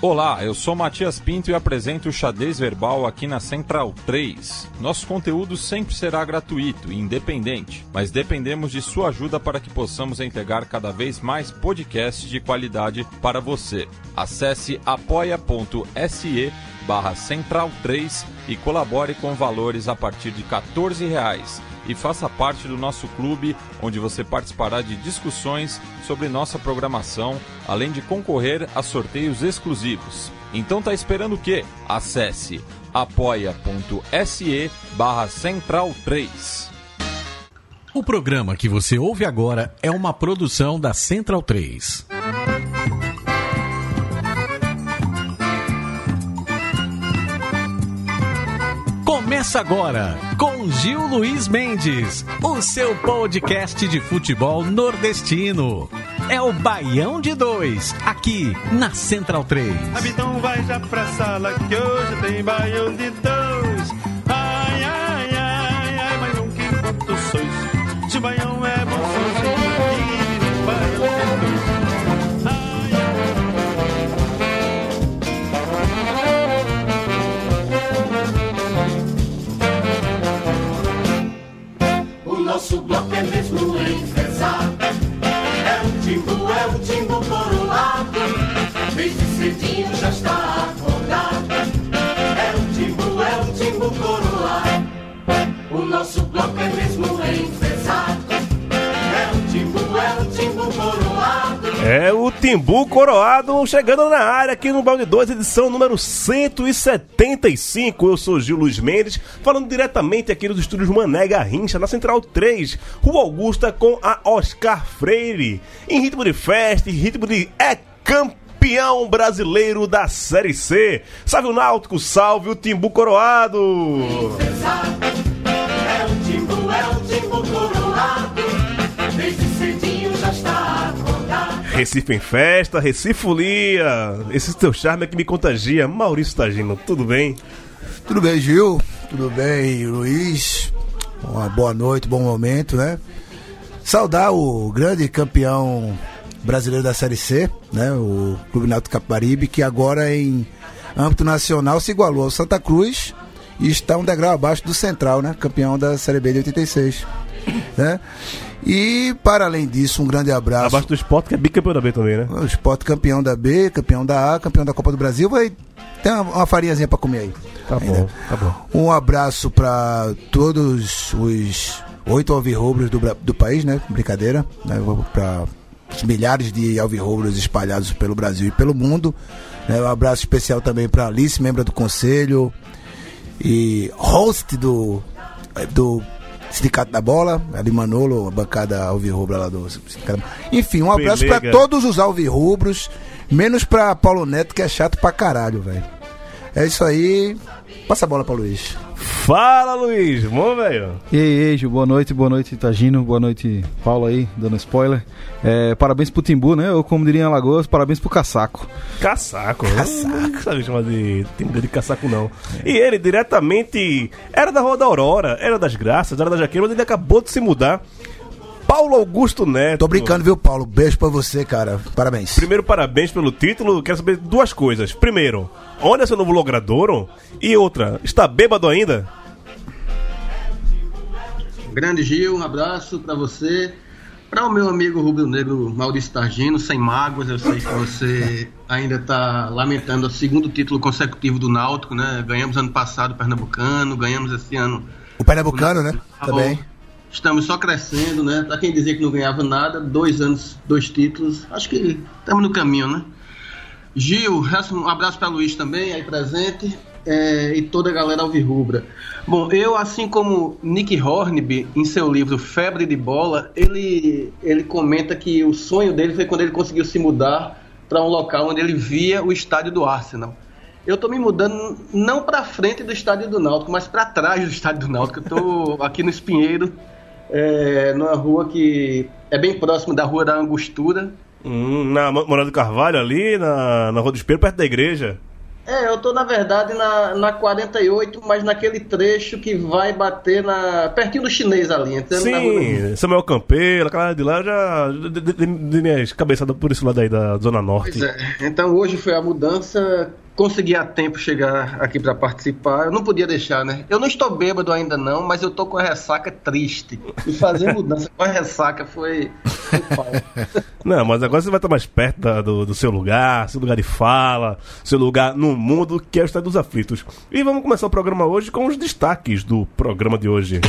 Olá, eu sou Matias Pinto e apresento o Xadrez Verbal aqui na Central 3. Nosso conteúdo sempre será gratuito e independente, mas dependemos de sua ajuda para que possamos entregar cada vez mais podcasts de qualidade para você. Acesse apoia.se barra Central 3 e colabore com valores a partir de 14 reais e faça parte do nosso clube, onde você participará de discussões sobre nossa programação, além de concorrer a sorteios exclusivos. Então tá esperando o quê? Acesse apoia.se barra Central 3. O programa que você ouve agora é uma produção da Central 3. Começa agora com Gil Luiz Mendes, o seu podcast de futebol nordestino. É o Baião de Dois, aqui na Central 3. Então vai já pra sala que hoje tem Baião de Dois. Nosso bloco é mesmo enfesado. É o timbu, é o timbu coroado. Desde cedinho já está. É o Timbu Coroado chegando na área aqui no Balde 2, edição número 175. Eu sou Gil Luiz Mendes, falando diretamente aqui dos estúdios Mané Garrincha, na Central 3, Rua Augusta, com a Oscar Freire. Em ritmo de festa, em ritmo de é campeão brasileiro da Série C. Salve o Náutico, salve o Timbu Coroado. Recife em festa, Recife folia. Esse teu charme é que me contagia. Maurício Tagino, tudo bem? Tudo bem, Gil? Tudo bem, Luiz? Uma boa noite, bom momento, né? Saudar o grande campeão brasileiro da Série C, né? O Clube Náutico Capibaribe, que agora em âmbito nacional se igualou ao Santa Cruz e está um degrau abaixo do Central, né? Campeão da Série B de 86, né? E para além disso, um grande abraço. Abaixo do esporte, que é bicampeão da B também, né? O Sport campeão da B, campeão da A, campeão da Copa do Brasil, vai ter uma, uma farinhazinha pra comer aí. Tá bom, tá bom. Um abraço para todos os oito alvirrubros do, do país, né? Brincadeira, né? Para os milhares de alvirrubros espalhados pelo Brasil e pelo mundo. né? Um abraço especial também para Alice, membro do conselho e host do do Sindicato da Bola, ali Manolo, a bancada alvirrubra lá do Sindicato. Enfim, um abraço para todos os alvirrubros, menos para Paulo Neto que é chato pra caralho, velho. É isso aí. Passa a bola para Luiz. Fala, Luiz. Bom, velho. E aí, ei, Gil, boa noite, boa noite, Tagino, boa noite, Paulo aí, dando spoiler. É, parabéns pro Timbu, né? Ou como diria em Alagoas, parabéns pro Casaco. Caçaco. Caçaco. Não sabe chamar de time de caçaco, não. E ele, diretamente, era da Rua da Aurora, era das Graças, era da Jaqueira, mas ele acabou de se mudar. Paulo Augusto Neto. Tô brincando, viu, Paulo? Beijo pra você, cara. Parabéns. Primeiro, parabéns pelo título. Quero saber duas coisas. Primeiro, onde é seu novo logradouro? E outra, está bêbado ainda? Grande Gil, um abraço pra você. Para o meu amigo Rubro Negro Maurício Targino, sem mágoas, eu sei que você ainda está lamentando o segundo título consecutivo do Náutico, né? Ganhamos ano passado o Pernambucano, ganhamos esse ano. O Pernambucano, né? Também. Estamos só crescendo, né? Para quem dizia que não ganhava nada, dois anos, dois títulos, acho que estamos no caminho, né? Gil, um abraço para Luiz também, aí presente, é, e toda a galera alvirrubra. Bom, eu, assim como Nick Hornby, em seu livro Febre de Bola, ele, ele comenta que o sonho dele foi quando ele conseguiu se mudar para um local onde ele via o estádio do Arsenal. Eu tô me mudando não para frente do estádio do Náutico, mas para trás do estádio do Náutico. Eu tô aqui no Espinheiro, é, numa rua que é bem próximo da Rua da Angostura, Hum, na Mo- Morada do Carvalho, ali, na, na Rua do Espelho, perto da igreja. É, eu tô na verdade na, na 48, mas naquele trecho que vai bater na pertinho do chinês ali, rua. Sim, Samuel Campeiro, aquela de lá, eu já. De, de, de, de minhas cabeçadas por esse lado aí da Zona Norte. Pois é. Então hoje foi a mudança. Consegui a tempo chegar aqui para participar. Eu não podia deixar, né? Eu não estou bêbado ainda não, mas eu tô com a ressaca triste. E fazer mudança com a ressaca foi. Não, mas agora você vai estar mais perto da- do, do seu lugar, seu lugar de fala, seu lugar no mundo, que é o Estado dos Aflitos. E vamos começar o programa hoje com os destaques do programa de hoje.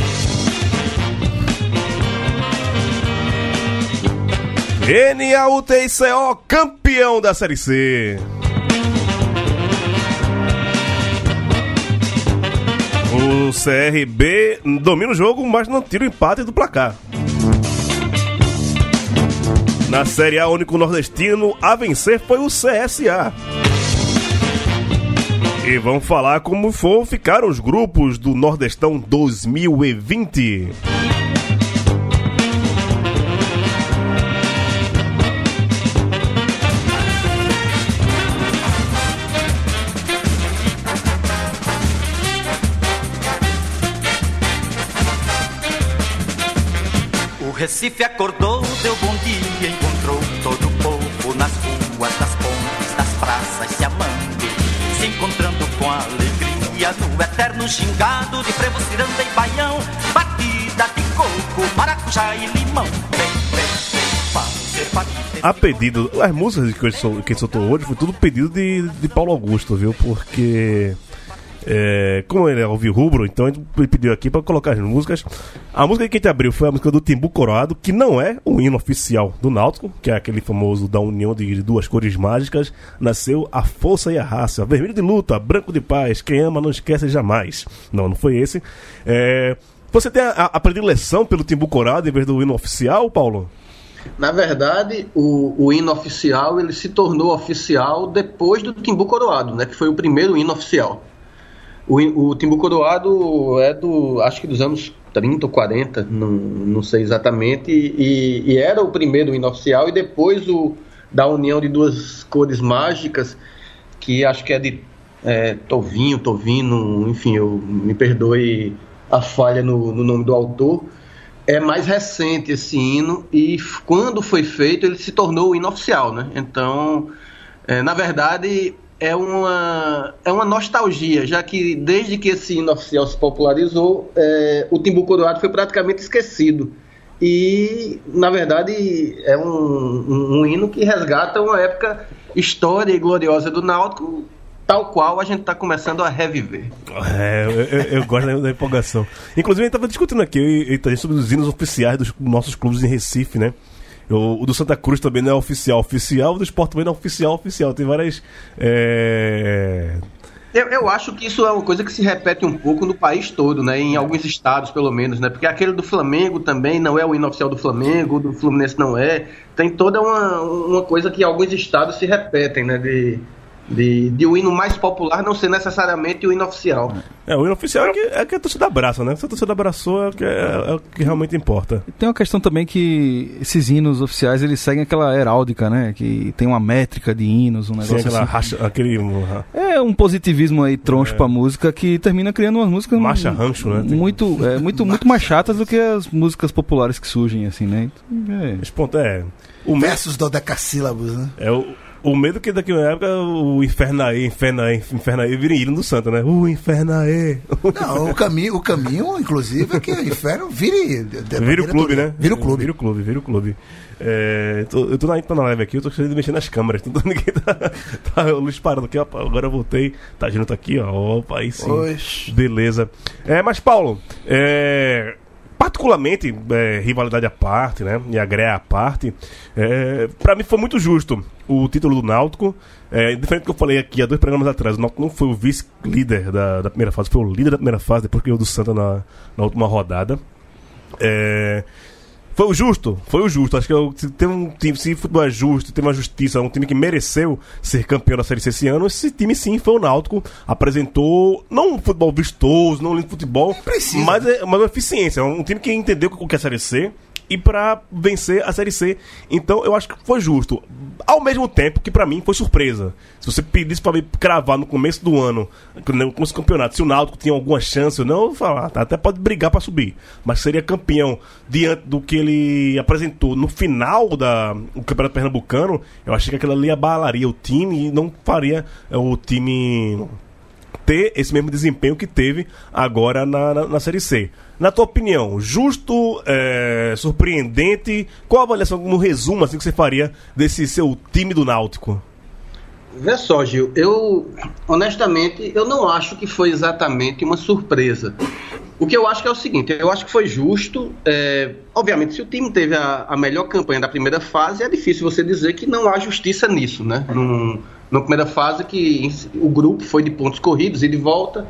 NAUTICO, campeão da Série C. O CRB domina o jogo, mas não tira o empate do placar. Na Série A, o único nordestino a vencer foi o CSA. E vamos falar como for ficaram os grupos do Nordestão 2020. Recife acordou, deu bom dia, encontrou todo o povo nas ruas, nas pontes, nas praças se amando, se encontrando com alegria no eterno gingado de frevo, ciranda e baião, batida de coco, maracujá e limão. A pedido, as músicas que, eu que ele soltou hoje foi tudo pedido de, de Paulo Augusto, viu? Porque. É, como ele é ouvir rubro, então ele pediu aqui pra colocar as músicas. A música que a gente abriu foi a música do Timbu Coroado, que não é o hino oficial do Náutico, que é aquele famoso da união de duas cores mágicas. Nasceu a força e a raça, vermelho de luta, branco de paz, quem ama não esquece jamais. Não, não foi esse. É, você tem a, a predileção pelo Timbu Coroado em vez do hino oficial, Paulo? Na verdade, o, o hino oficial ele se tornou oficial depois do Timbu Coroado, né? Que foi o primeiro hino oficial. O, o Timbu Coroado é do, acho que dos anos 30 ou 40, não, não sei exatamente, e, e era o primeiro hino oficial, e depois o da união de duas cores mágicas, que acho que é de é, Tovinho, Tovino, enfim, eu, me perdoe a falha no, no nome do autor. É mais recente esse hino, e quando foi feito, ele se tornou o hino oficial, né? Então, é, na verdade, é uma, é uma nostalgia, já que desde que esse hino oficial se popularizou, é, o Timbu Coroado foi praticamente esquecido. E, na verdade, é um, um, um hino que resgata uma época história e gloriosa do Náutico, tal qual a gente está começando a reviver. É, eu, eu- eu gosto da, da empolgação. Inclusive, a gente tava discutindo aqui eu e- e Thaís, sobre os hinos oficiais dos nossos clubes em Recife, né? O, o do Santa Cruz também não é oficial oficial, o do Sport também não é oficial oficial. Tem várias. é, Eu, eu acho que isso é uma coisa que se repete um pouco no país todo, né? Em alguns estados, pelo menos, né? Porque aquele do Flamengo também não é o hino oficial do Flamengo, o do Fluminense não é. Tem toda uma, uma coisa que alguns estados se repetem, né? De, de, de o hino mais popular não ser necessariamente o hino oficial. É, o hino oficial é que, é que a torcida abraça, né? Se a torcida abraçou, é o que, é, é o que realmente importa. Tem uma questão também que esses hinos oficiais eles seguem aquela heráldica, né? Que tem uma métrica de hinos, um negócio aquela assim. racha, aquele. uh, É um positivismo aí troncho pra música que termina criando umas músicas Marcha rancho, né? Tem- muito, é, muito, muito mais chatas do que as músicas populares que surgem assim, né? Então, é. esse ponto é. O Versos dodecassílabos, né? é o, o medo que daqui a uma época o Infernaê, Infernaê, Infernaê vira hino do Santa, né? O Infernaê. Não, o caminho, o caminho, inclusive, é que o inferno vire. Vira o clube, toda. né? Vira o clube. Vira o clube, vira o clube. É, tô- eu tô na, tô na live aqui, eu tô de mexer nas câmeras. Então, ninguém tá, tá o Luiz parando aqui, ó, agora eu voltei. Tá junto aqui, ó. Opa, aí sim. Beleza. É, mas, Paulo, é, particularmente, é, rivalidade à parte, né? E a greia à parte, é, pra mim foi muito justo o título do Náutico. É, diferente do que eu falei aqui há dois programas atrás, o Náutico não foi o vice-líder da, da primeira fase, foi o líder da primeira fase, depois que o do Santa na, na última rodada. É, foi o justo, foi o justo. Acho que eu- se tem um time, se futebol é justo, tem uma justiça, um time que mereceu ser campeão da Série C esse ano, esse time sim foi o Náutico. Apresentou, não um futebol vistoso, não um lindo futebol, precisa. mas, é, mas uma eficiência. Um time que entendeu o que é a Série C. e pra vencer a Série C. Então eu acho que foi justo. Ao mesmo tempo que pra mim foi surpresa. Se você pedisse pra me cravar no começo do ano, no começo do campeonato, se o Náutico tinha alguma chance ou não, eu falar, tá, até pode brigar pra subir. Mas seria campeão diante do que ele apresentou no final da, do Campeonato Pernambucano, eu achei que aquilo ali abalaria o time e não faria é, o time ter esse mesmo desempenho que teve agora na, na, na Série C. Na tua opinião, justo, é, surpreendente? Qual a avaliação, no resumo, assim, que você faria desse seu time do Náutico? Vê só, Gil, eu honestamente eu não acho que foi exatamente uma surpresa. O que eu acho que é o seguinte, eu acho que foi justo. é, obviamente, se o time teve a, a melhor campanha da primeira fase, é difícil você dizer que não há justiça nisso, né? Num, na primeira fase que o grupo foi de pontos corridos e de volta,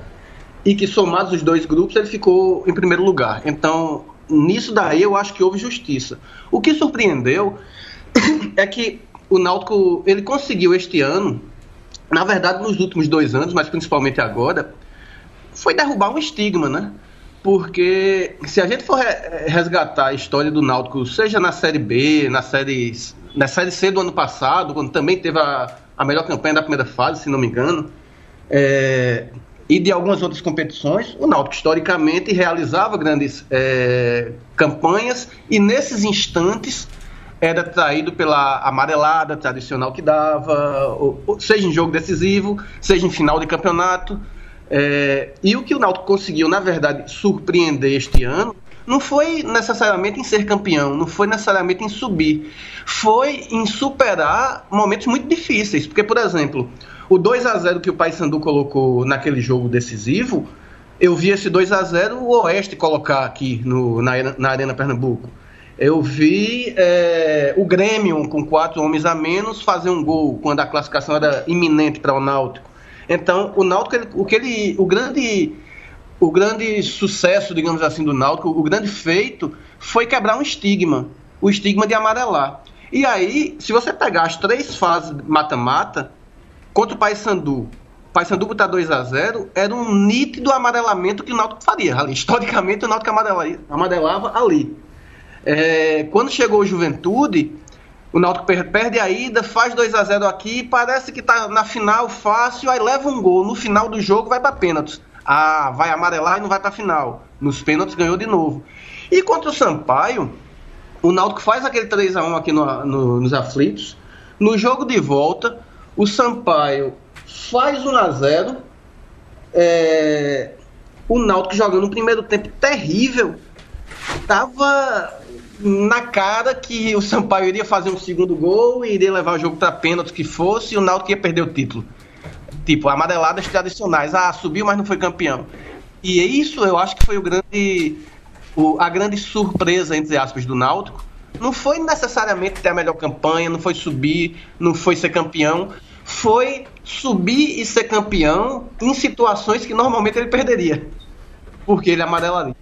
e que somados os dois grupos ele ficou em primeiro lugar. Então, nisso daí eu acho que houve justiça. O que surpreendeu é que o Náutico ele conseguiu este ano, na verdade nos últimos dois anos, mas principalmente agora, foi derrubar um estigma, né? Porque se a gente for re- resgatar a história do Náutico, seja na Série B, na Série, na série C do ano passado, quando também teve a, a melhor campanha da primeira fase, se não me engano, é, e de algumas outras competições, o Náutico historicamente realizava grandes é, campanhas e nesses instantes era traído pela amarelada tradicional que dava, seja em jogo decisivo, seja em final de campeonato. É, e o que o Náutico conseguiu, na verdade, surpreender este ano, não foi necessariamente em ser campeão, não foi necessariamente em subir, foi em superar momentos muito difíceis. Porque, por exemplo, o 2 a 0 que o Paysandu colocou naquele jogo decisivo, eu vi esse 2 a 0 o Oeste colocar aqui no, na, Arena- na Arena Pernambuco. Eu vi é, o Grêmio, com quatro homens a menos, fazer um gol quando a classificação era iminente para o Náutico. Então, o Náutico, ele- o que ele, o grande, o grande sucesso, digamos assim, do Náutico, o grande feito, foi quebrar um estigma, o estigma de amarelar. E aí, se você pegar as três fases mata-mata, contra o Paysandu, Paysandu botar 2 a 0 era um nítido amarelamento que o Náutico faria. Ali, historicamente, o Náutico amarela- amarelava ali. É, quando chegou o Juventude, o Náutico per- perde a ida, faz 2 a 0 aqui, parece que tá na final fácil, aí leva um gol. No final do jogo vai para pênaltis. Ah, vai amarelar e não vai para final. Nos pênaltis ganhou de novo. E contra o Sampaio, o Náutico faz aquele 3 a 1 aqui no- no- nos aflitos. No jogo de volta, o Sampaio faz 1 a 0 é, o Náutico jogando um primeiro tempo terrível. Tava na cara que o Sampaio iria fazer um segundo gol e iria levar o jogo para pênalti que fosse e o Náutico ia perder o título. Tipo, amareladas tradicionais. Ah, subiu, mas não foi campeão. E isso eu acho que foi o grande, o- a grande surpresa, entre aspas, do Náutico. Não foi necessariamente ter a melhor campanha, não foi subir, não foi ser campeão. Foi subir e ser campeão em situações que normalmente ele perderia. Porque ele amarelaria.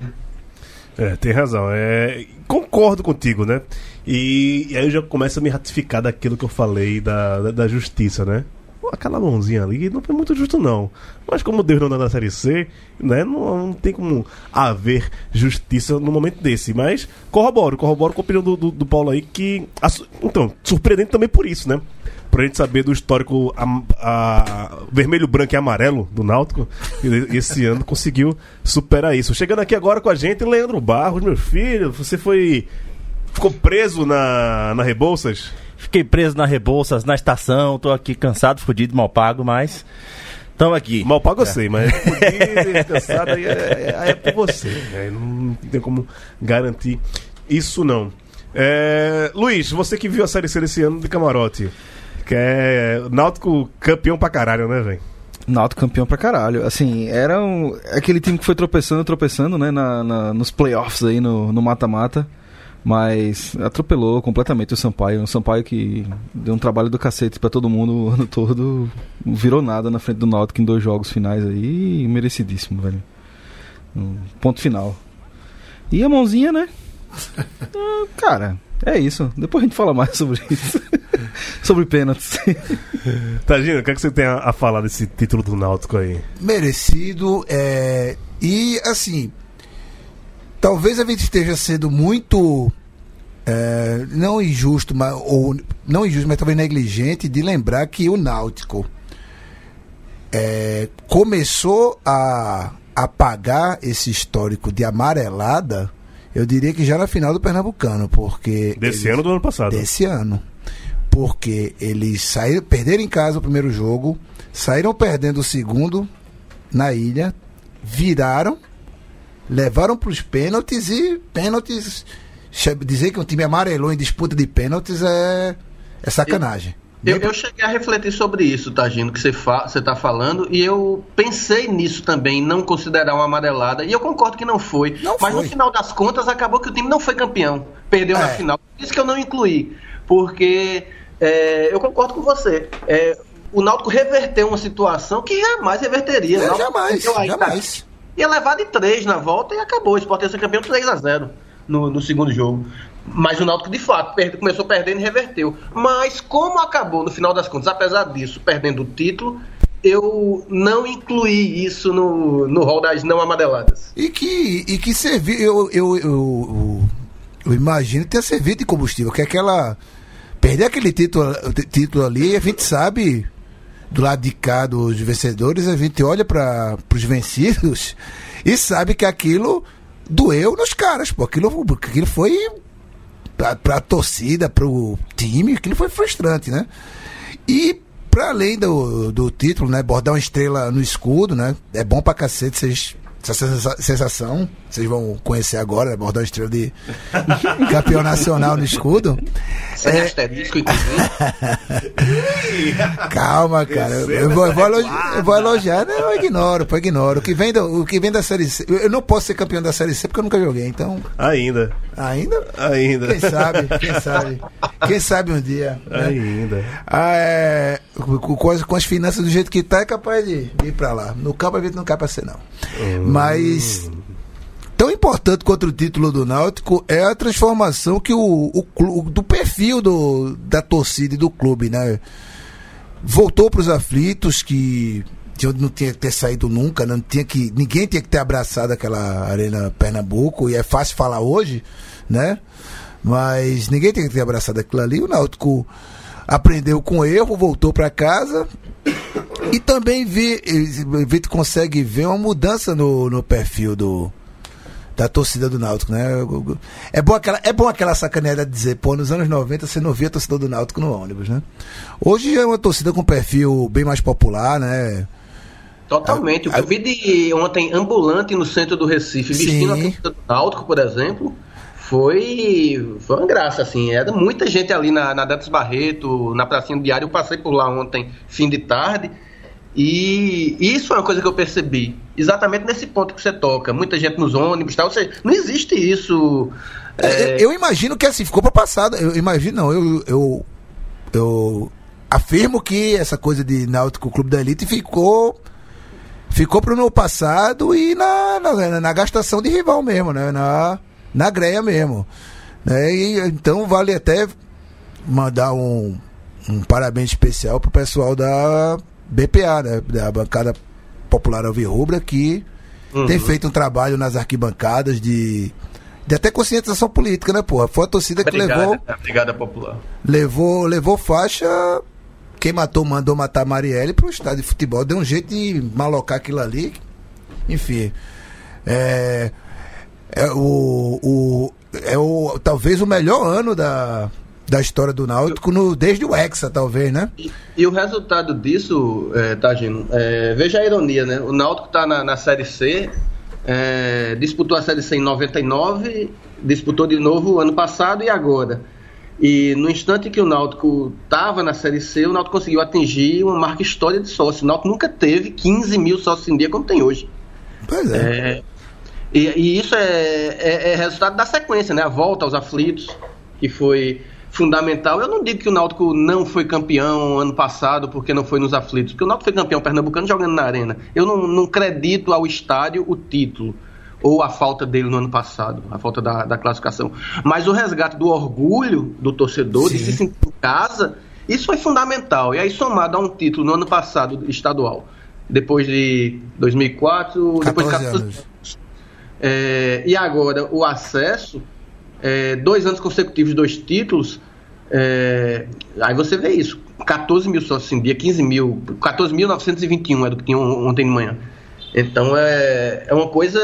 É, tem razão. É, concordo contigo, né? E, e aí eu já começo a me ratificar daquilo que eu falei da, da, da justiça, né? Aquela mãozinha ali não foi muito justo, não. Mas como Deus não dá na Série C, né? Não, não tem como haver justiça no momento desse. Mas corroboro, corroboro com a opinião do, do, do Paulo aí, que... a então, surpreendente também por isso, né? Pra gente saber do histórico am- a- vermelho, branco e amarelo do Náutico, esse ano conseguiu superar isso. Chegando aqui agora com a gente, Leandro Barros, meu filho, você foi. ficou preso na, na Rebouças? Fiquei preso na Rebouças, na estação, tô aqui cansado, fudido, mal pago, mas estamos aqui. Mal pago eu sei, mas fudido, cansado aí é, é, é por você. né? Não tem como garantir isso não. É, Luiz, você que viu a Série C desse ano de camarote, que é Náutico campeão pra caralho, né, velho? Náutico campeão pra caralho. Assim, era um, aquele time que foi tropeçando, tropeçando, né, na, na- nos playoffs aí, no no mata-mata. Mas atropelou completamente o Sampaio. Um Sampaio que deu um trabalho do cacete pra todo mundo o ano todo. Não virou nada na frente do Náutico em dois jogos finais aí. Merecidíssimo, velho. Um ponto final. E a mãozinha, né? Ah, Cara, é isso. Depois a gente fala mais sobre isso. sobre pênaltis. Tagino, o que, é que você tem a, a falar desse título do Náutico aí? merecido. É, e assim, talvez a gente esteja sendo muito é, não injusto, mas, ou não injusto, mas talvez negligente de lembrar que o Náutico é, começou a apagar esse histórico de amarelada, eu diria que já na final do Pernambucano, porque Desse eles- ano do ano passado? desse ano. Porque eles saíram, perderam em casa o primeiro jogo, saíram perdendo o segundo na ilha, viraram, levaram para os pênaltis e pênaltis. Dizer que um time amarelou em disputa de pênaltis é, é sacanagem. Eu, eu cheguei a refletir sobre isso, Tagino, que você está falando, e eu pensei nisso também, não considerar uma amarelada, e eu concordo que não foi. Não mas foi. no final das contas, acabou que o time não foi campeão. Perdeu na É. final. Por isso que eu não incluí. Porque é, eu concordo com você. É, o Náutico reverteu uma situação que jamais reverteria. É, jamais, jamais. Ia levar de 3 na volta e acabou. O Sport ia ser campeão 3 a 0 no, no segundo jogo. Mas o Náutico, de fato, perde- começou perdendo e reverteu. Mas como acabou, no final das contas, apesar disso, perdendo o título, eu não incluí isso no, no rol das não amareladas. E que, e que serviu, eu, eu, eu, eu, imagino tenha servido de combustível, que é aquela. Perder aquele título, título ali, a gente sabe, do lado de cá dos vencedores, a gente olha para os vencidos e sabe que aquilo doeu nos caras, pô. Aquilo, aquilo foi pra, pra torcida, pro time, aquilo foi frustrante, né? E para além do, do título, né, bordar uma estrela no escudo, né? É bom pra cacete vocês essa sensa- sensação, vocês vão conhecer agora, uma estrela de campeão nacional no escudo. Sem asterisco, inclusive. Calma, cara. Eu, vou, eu vou elogiar, eu vou elogiar, né? eu ignoro, eu ignoro. O que vem, do, o que vem da Série C. Eu eu não posso ser campeão da Série C porque eu nunca joguei, então. Ainda. Ainda? Ainda. Quem sabe, quem sabe. Quem sabe um dia. né? Ainda. Ah, é, com, as, com as finanças do jeito que tá, é capaz de, de ir pra lá. No campo a gente não cai pra ser, não. Mas. Tão importante quanto o título do Náutico é a transformação que o, o clu- do perfil do, da torcida e do clube, né? Voltou para os aflitos que de onde não tinha que ter saído nunca, não tinha que ninguém tinha que ter abraçado aquela arena Pernambuco e é fácil falar hoje, né? Mas ninguém tinha que ter abraçado aquilo ali. O Náutico aprendeu com erro, voltou para casa e também vi, a gente consegue ver uma mudança no, no perfil do da torcida do Náutico, né? É bom aquela, é bom aquela sacaneada de dizer, pô, nos anos 90 você não via torcedor do Náutico no ônibus, né? Hoje é uma torcida com perfil bem mais popular, né? Totalmente. Eu vi de ontem ambulante no centro do Recife, vestindo a Sim. camisa do Náutico, por exemplo, foi, foi uma graça, assim. Era muita gente ali na, na Dantas Barreto, na Pracinha do Diário. Eu passei por lá ontem, fim de tarde. E isso é uma coisa que eu percebi. Exatamente nesse ponto que você toca. Muita gente nos ônibus tal. Ou seja, não existe isso. é, Eu, eu imagino que assim, ficou para passado. Eu imagino, não, eu, eu, eu afirmo que essa coisa de Náutico Clube da Elite ficou ficou pro no passado e na, na, na gastação de rival mesmo, né? Na, na greia mesmo. Né? E, então vale até mandar um, um parabéns especial pro pessoal da BPA, né? Da bancada popular Alvirrubra, que tem feito um trabalho nas arquibancadas de, de até conscientização política, né, porra? Foi a torcida que levou, obrigada, popular. levou, levou faixa. Quem matou, mandou matar Marielle pro estádio de futebol. Deu um jeito de malocar aquilo ali. Enfim. É, é o, o, é o. Talvez o melhor ano da, da história do Náutico no, desde o Hexa, talvez, né? E, e o resultado disso, é, Tagino, é, veja a ironia, né? O Náutico está na, na Série C, é, disputou a Série C em 99, disputou de novo ano passado e agora. E no instante que o Náutico estava na Série C, o Náutico conseguiu atingir uma marca histórica de sócio. O Náutico nunca teve 15 mil sócios em dia como tem hoje. Pois é. É, e, e isso é, é- é resultado da sequência, né? A volta aos aflitos, que foi fundamental. Eu não digo que o Náutico não foi campeão ano passado porque não foi nos aflitos, porque o Náutico foi campeão pernambucano jogando na arena. Eu não, não credito ao estádio o título. Ou a falta dele no ano passado, a falta da, da classificação. Mas o resgate do orgulho do torcedor, de Sim. se sentir em casa, isso foi fundamental. E aí, somado a um título no ano passado estadual, depois de 2004, depois de 14 14 anos. É, e agora o acesso, é, dois anos consecutivos, dois títulos, é, aí você vê isso. 14 mil sócios em dia, 15 mil, 14.921 é do que tinha on- ontem de manhã. Então é, é uma coisa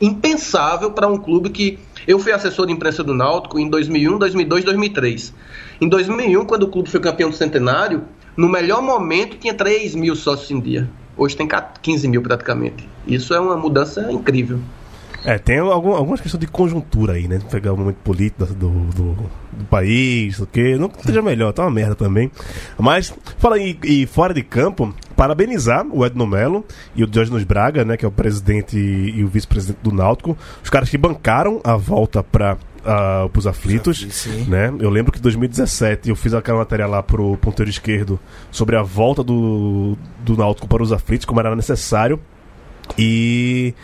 impensável para um clube que. Eu fui assessor de imprensa do Náutico em 2001, 2002, 2003. Em 2001, quando o clube foi campeão do centenário, no melhor momento tinha 3 mil sócios em dia. Hoje tem 15 mil praticamente. Isso é uma mudança incrível. É, tem algum- algumas questões de conjuntura aí, né? Pegar o momento político do, do, do país, o que não seja melhor, tá uma merda também. Mas, fala aí, e fora de campo, parabenizar o Edno Melo e o Diógenes Braga, né? Que é o presidente e, e o vice-presidente do Náutico, os caras que bancaram a volta para os aflitos, Sim. né? Eu lembro que em 2017 eu fiz aquela matéria lá pro ponteiro esquerdo sobre a volta do, do Náutico para os aflitos, como era necessário. E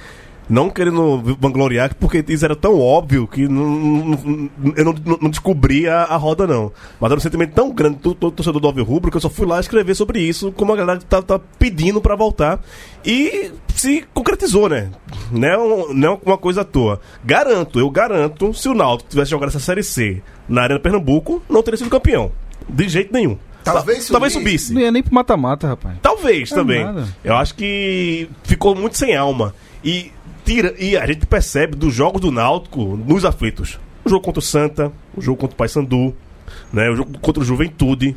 não querendo vangloriar, porque isso era tão óbvio que não- não- eu não, não, descobri a, a roda, não. Mas era um sentimento tão grande do todo torcedor do Alves Rubro que eu só fui lá escrever sobre isso, como a galera tá, tá pedindo pra voltar. E se concretizou, né? Não é, um- não é uma coisa à toa. Garanto, eu garanto, se o Náutico tivesse jogado essa Série C na Arena Pernambuco, não teria sido campeão. De jeito nenhum. Talvez Ta- Talvez subisse. Não ia nem pro mata-mata, rapaz. Talvez É também. nada. Eu acho que ficou muito sem alma. E, tira, e a gente percebe dos jogos do Náutico nos aflitos. O jogo contra o Santa, o jogo contra o Paysandu, né, o jogo contra o Juventude,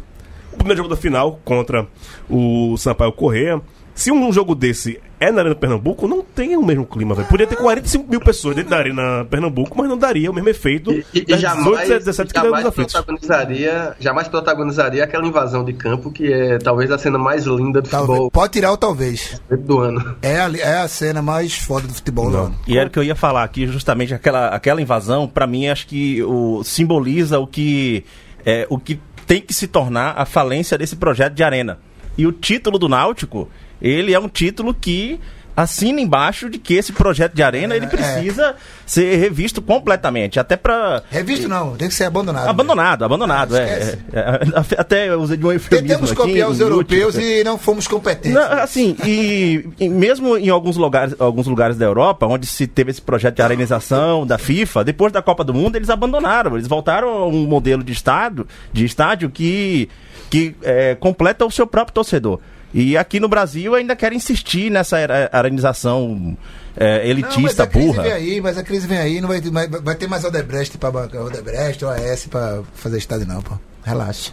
o primeiro jogo da final contra o Sampaio Correia. Se um jogo desse é na Arena Pernambuco, não tem o mesmo clima, velho. Podia ter 45 mil pessoas dentro da Arena Pernambuco, mas não daria o mesmo efeito E, e, e jamais, 18, 17 que deu jamais protagonizaria, jamais protagonizaria aquela invasão de campo que é talvez a cena mais linda do Talvez. futebol Pode tirar o talvez. do ano. É a, é a cena mais foda do futebol do ano. E era o que eu ia falar aqui, justamente aquela, aquela invasão, pra mim, acho que o, simboliza o que, é, o que tem que se tornar a falência desse projeto de arena. E o título do Náutico, ele é um título que assina embaixo de que esse projeto de arena ele precisa ser revisto completamente, até pra... Revisto não, tem que ser abandonado. Abandonado, abandonado, Ah, é, é, é. Até usei de um eufemismo Tentamos aqui, copiar os europeus e não fomos competentes. Não, assim, e, e mesmo em alguns lugares, alguns lugares da Europa, onde se teve esse projeto de arenização da FIFA, depois da Copa do Mundo, eles abandonaram. Eles voltaram a um modelo de, estado, de estádio que, que é, completa o seu próprio torcedor. E aqui no Brasil ainda querem insistir nessa ara- arenização é, Não, mas elitista, a crise burra. vem aí, mas a crise vem aí, não vai, ter- vai, vai ter mais Odebrecht pra bancar, Odebrecht, OAS pra fazer estádio não, pô. Relaxa.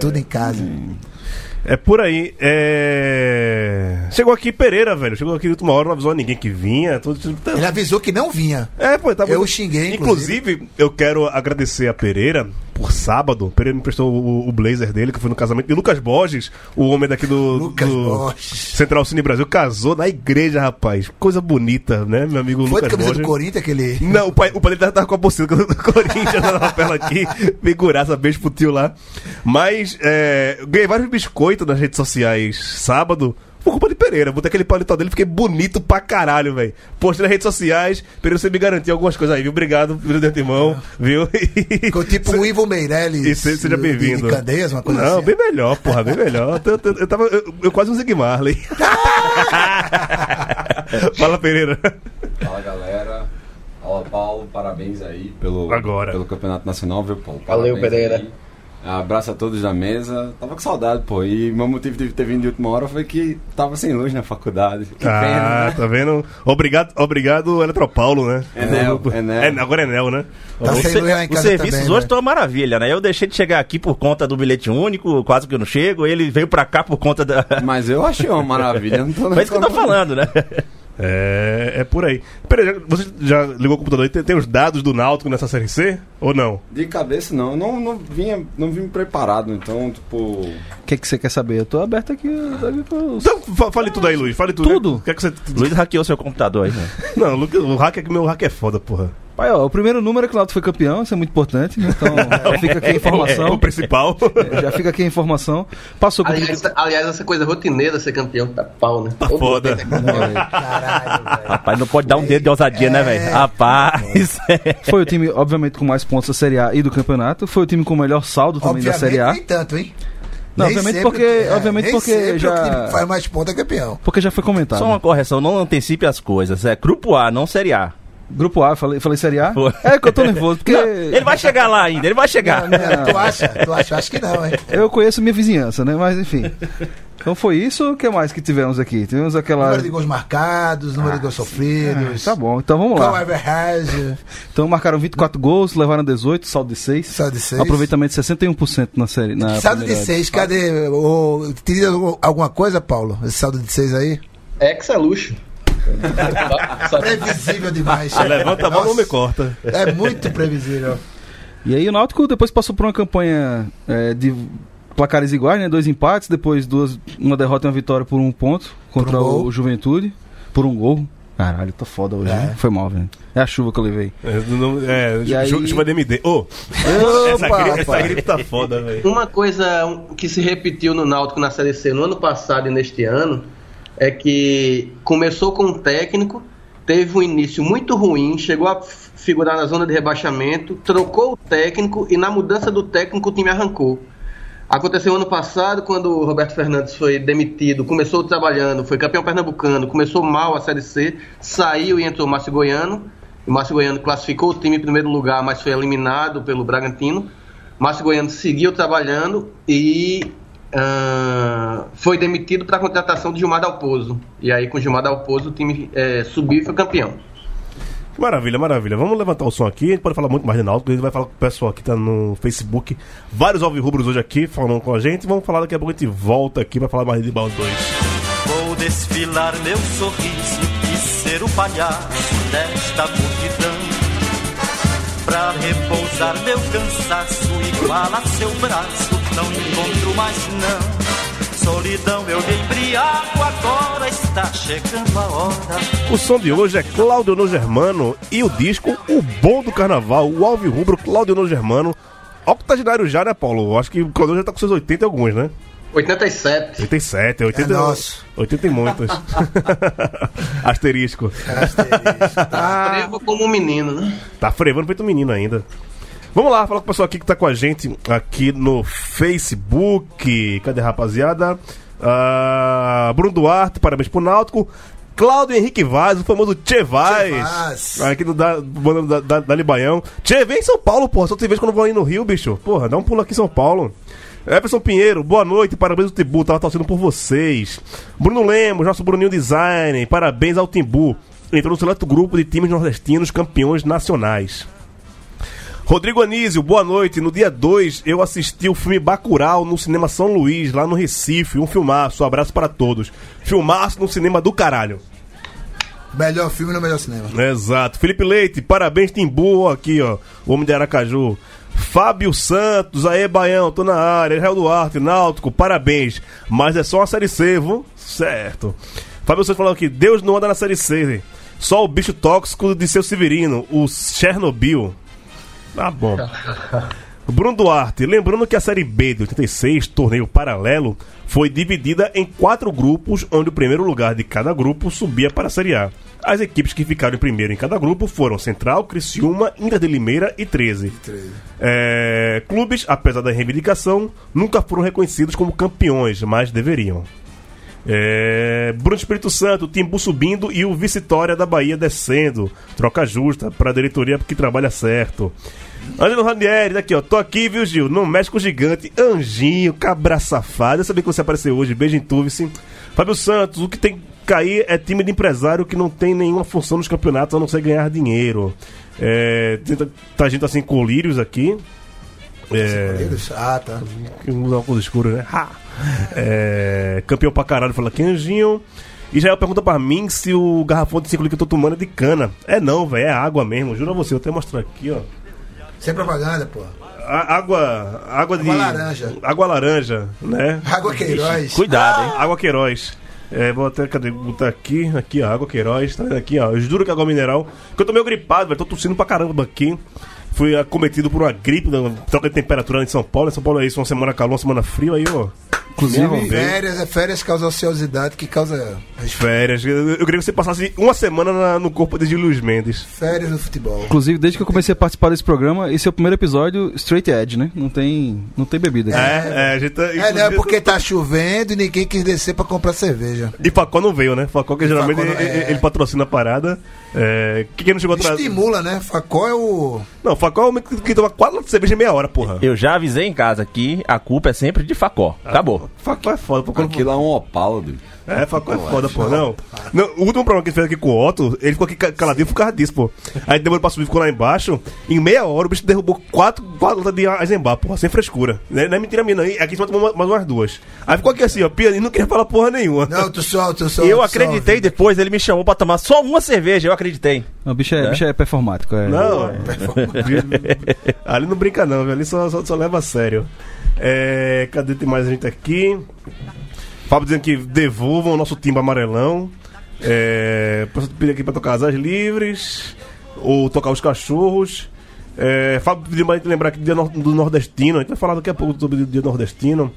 Tudo em casa. É por aí. É... Chegou aqui Pereira, velho. Chegou aqui de última hora, não avisou a ninguém que vinha. Tudo, Ele avisou que não vinha. É, pô, tá Eu xinguei, Inclusive, eu quero agradecer a Pereira por sábado. O Pereira me emprestou o, o blazer dele, que foi no casamento de Lucas Borges, o homem daqui do, Lucas do Borges. Central Cine Brasil. Casou na igreja, rapaz. Coisa bonita, né, meu amigo Foi de Lucas camisa Borges. do Corinthians aquele. Não, o pai, o pai dele tava, com a bolsinha do Corinthians na lapela aqui. Figuraça, beijo pro tio lá. Mas, é, ganhei vários biscoitos nas redes sociais sábado. Por culpa de Pereira, botei aquele paletó dele, fiquei bonito pra caralho, velho. Postei nas redes sociais, Pereira, você me garantiu algumas coisas aí, viu? Obrigado, filho de irmão, viu? Ficou tipo o Ivo Meirelles. E se- seja bem-vindo. Candeias, uma coisa Não, assim. bem melhor, porra, bem melhor. Eu, eu- eu tava, eu, eu quase não segui Marley. Fala, Pereira. Fala galera. Fala Paulo, parabéns aí pelo, Agora. pelo Campeonato Nacional, viu, Paulo? Valeu, Parabéns Pereira. aí. Abraço a todos da mesa. Tava com saudade, pô. E meu motivo de ter vindo de última hora foi que tava sem luz na faculdade. Que ah, pena, né? tá vendo? Obrigado, obrigado, Eletropaulo, né? Enel, Enel. É, agora é Enel, né? Tá Os sem se- luz lá em os serviços também, hoje né? estão uma maravilha, né? Eu deixei de chegar aqui por conta do bilhete único, quase que eu não chego. Ele veio pra cá por conta da. Mas eu achei uma maravilha. Não tô Mas isso que eu tô falando, né? É, é por aí. Peraí, você já ligou o computador aí? Tem, tem os dados do Náutico nessa série C? Ou não? De cabeça não, eu não, não vinha, não vim preparado, então, tipo. O que, que você quer saber? Eu tô aberto aqui. Então, fa- fale tudo aí, Luiz. Fale tudo. Tudo? O que é que você. Luiz hackeou seu computador aí, né? Não, o hack é que meu hack é foda, porra. Pai, ó, o primeiro número é que o Náutico foi campeão, isso é muito importante, né? Então, já fica aqui a É informação. o principal. Já fica aqui a informação. Passou com Aliás, aliás, essa coisa rotineira ser campeão tá pau, né? Tá Todo foda. tem- Caralho, velho. Rapaz, não pode dar um dedo de ousadia, né, velho? Rapaz. Foi o time, obviamente, com mais pontos da Série A e do campeonato. Foi o time com o melhor saldo também da Série A. nem tanto, hein? Não, Nem obviamente sempre- porque- obviamente nem porque já- o time que faz mais ponta é campeão. Porque já foi comentado. Só uma correção, não antecipe as coisas. É grupo A, não Série A. Grupo A, falei, falei Série A? Foi. É que eu tô nervoso, porque. Não, ele vai chegar lá ainda, ele vai chegar. Não. Tu acha? Tu acha? Acho que não, hein? Eu conheço minha vizinhança, né? Mas enfim. Então foi isso. O que mais que tivemos aqui? Tivemos aquela. Número de gols marcados, número de gols Ah, sofridos. tá bom, então vamos lá. Então marcaram 24 gols, levaram 18, saldo de 6. Saldo de seis. Aproveitamento de 61% na série. Na Saldo de primeira 6, cadê? O, teria alguma coisa, Paulo? Esse saldo de 6 aí? Ex é luxo. Previsível demais. Levanta a mão, não me corta. É muito previsível. E aí o Náutico depois passou por uma campanha é, de placares iguais, né? Dois empates, depois duas, uma derrota e uma vitória por um ponto contra um o Juventude. Por um gol. Caralho, tô foda hoje. É. né? Foi mal, velho. É a chuva que eu levei. É, não- é, E aí- chu- chuva de MD. Ô, essa, gripe, essa rapaz. gripe tá foda, velho. Uma coisa que se repetiu no Náutico na Série C no ano passado e neste ano é que começou com um técnico, teve um início muito ruim, chegou a figurar na zona de rebaixamento, trocou o técnico e na mudança do técnico o time arrancou. Aconteceu ano passado, quando o Roberto Fernandes foi demitido, começou trabalhando, foi campeão pernambucano, começou mal a Série C, saiu e entrou o Márcio Goiano. O Márcio Goiano classificou o time em primeiro lugar, mas foi eliminado pelo Bragantino. Márcio Goiano seguiu trabalhando e ah, foi demitido para a contratação de Gilmar Dalpozo. E aí, com Gilmar Dalpozo, o time eh, subiu e foi campeão. Maravilha, maravilha. Vamos levantar o som aqui. A gente pode falar muito mais de Náutico. A gente vai falar com o pessoal que tá no Facebook. Vários alvirrubros hoje aqui falando com a gente. Vamos falar daqui a pouco. A gente volta aqui pra falar mais de Baú 2. Vou desfilar meu sorriso e ser o palhaço desta multidão. Pra repousar meu cansaço igual a seu braço, não encontro mais não. Solidão eu me embriago, agora está chegando a hora. O som de hoje é Claudio No Germano e o disco O Bom do Carnaval, o alvirrubro Claudio No Germano. Octogenário já, né, Paulo? Acho que o Claudio já tá com seus 80 e alguns, né? 87. 87, 80, É nosso. 80 e muitos. Asterisco. Tá. Frevo como um menino, né? Tá frevando feito um menino ainda. Vamos lá, falar com o pessoal aqui que tá com a gente aqui no Facebook. Cadê, rapaziada? Ah, Bruno Duarte, parabéns pro Náutico. Cláudio Henrique Vaz, o famoso Tchê Vaz. Aqui do da, da, da, Dali Baião. Tchê, vem em São Paulo, porra. Só tem vez quando eu vou aí no Rio, bicho. Porra, dá um pulo aqui em São Paulo. Everson Pinheiro, boa noite, parabéns ao Timbu, tava torcendo por vocês. Bruno Lemos, nosso Bruninho Design, parabéns ao Timbu. Entrou no seleto grupo de times nordestinos campeões nacionais. Rodrigo Anísio, boa noite. No dia 2 eu assisti o filme Bacurau no Cinema São Luís, lá no Recife. Um filmaço, um abraço para todos. Filmaço no cinema do caralho. Melhor filme no melhor cinema. Exato. Felipe Leite, parabéns, Timbu, aqui, ó. O homem de Aracaju. Fábio Santos, aê, Baião, tô na área. Israel Duarte, Náutico, parabéns. Mas é só uma série C, viu? Certo. Fábio Santos falou aqui: Deus não anda na série C. Só o bicho tóxico de seu Severino, o Chernobyl. Tá bom. Bruno Duarte, lembrando que a Série B de 86, torneio paralelo, foi dividida em quatro grupos, onde o primeiro lugar de cada grupo subia para a Série A. As equipes que ficaram em primeiro em cada grupo foram Central, Criciúma, Inter de Limeira e 13. É, clubes, apesar da reivindicação, nunca foram reconhecidos como campeões, mas deveriam. É, Bruno Espírito Santo, Timbu subindo e o Vitória da Bahia descendo. Troca justa para a diretoria que trabalha certo. Angelo Ranieri, daqui ó, tô aqui, viu, Gil? No México Gigante, Anjinho, cabra safado. Eu sabia que você apareceu hoje, beijo em Tuvice. Fábio Santos, o que tem que cair é time de empresário que não tem nenhuma função nos campeonatos a não ser ganhar dinheiro. É, tá gente assim, colírios aqui. É, Ah, tá. que usa óculos escuros, né? Ha! É, campeão pra caralho, fala aqui, Anjinho. Israel pergunta pra mim se o garrafão de 5 litros que eu tô tomando é de cana. É não, velho, é água mesmo. Juro a você, eu até mostrar aqui, ó. Sem propaganda, pô. A- água. Água de. Água laranja. Água laranja, né? Água Queiroz. Cuidado, hein? Água Queiroz. É, vou até cadê, botar aqui, aqui, ó, água Queiroz, tá aqui, ó. Eu juro que é água mineral. Porque eu tô meio gripado, velho. Tô tossindo pra caramba aqui. Fui acometido por uma gripe, né, troca de temperatura em São Paulo. Em São Paulo é isso, uma semana calor, uma semana frio, aí, ó. Inclusive, Férias, é férias causa ociosidade que causa Férias. Eu, eu queria que você passasse uma semana na- no corpo de Luiz Mendes. férias no futebol. inclusive, desde que eu comecei a participar desse programa, esse é o primeiro episódio straight edge, né? Não tem, não tem bebida aqui. É, é, a gente tá. É, não, é porque tá chovendo e ninguém quis descer pra comprar cerveja. E Facó não veio, né? Facó que geralmente Facó não- ele, é. ele patrocina a parada. É, que quem não chegou atrás. Estimula, né? Facó é o. Não, Facó é o homem que, que toma quatro latas de cerveja em meia hora, porra. Eu já avisei em casa que a culpa é sempre de Facó. Acabou. Facó é foda, Aquilo é um opala, doido. É, Facó é foda, pô. Não. não. O último programa que ele fez aqui com o Otto, ele ficou aqui ca- caladinho por causa disso, pô. Aí demorou pra subir, ficou lá embaixo. Em meia hora o bicho derrubou quatro, quatro latas de Eisenbach, porra, sem frescura. Não é, não é mentira minha, não. E Aqui em cima tomou mais umas duas. Aí ficou aqui assim, ó, piano, e não queria falar porra nenhuma. Não, tu só, tu só. E eu acreditei depois, ele me chamou pra tomar só uma cerveja, eu acreditei. O bicho é, É? bicho é performático. É. Não, ali não brinca não, viu? ali só, só, só leva a sério. É, cadê tem mais gente aqui? Fábio dizendo que devolvam o nosso timbre amarelão. É, pediu aqui pra tocar Asas Livres ou tocar os cachorros. É, Fábio pediu pra gente lembrar aqui do do nordestino. A gente vai falar daqui a pouco sobre o dia nordestino.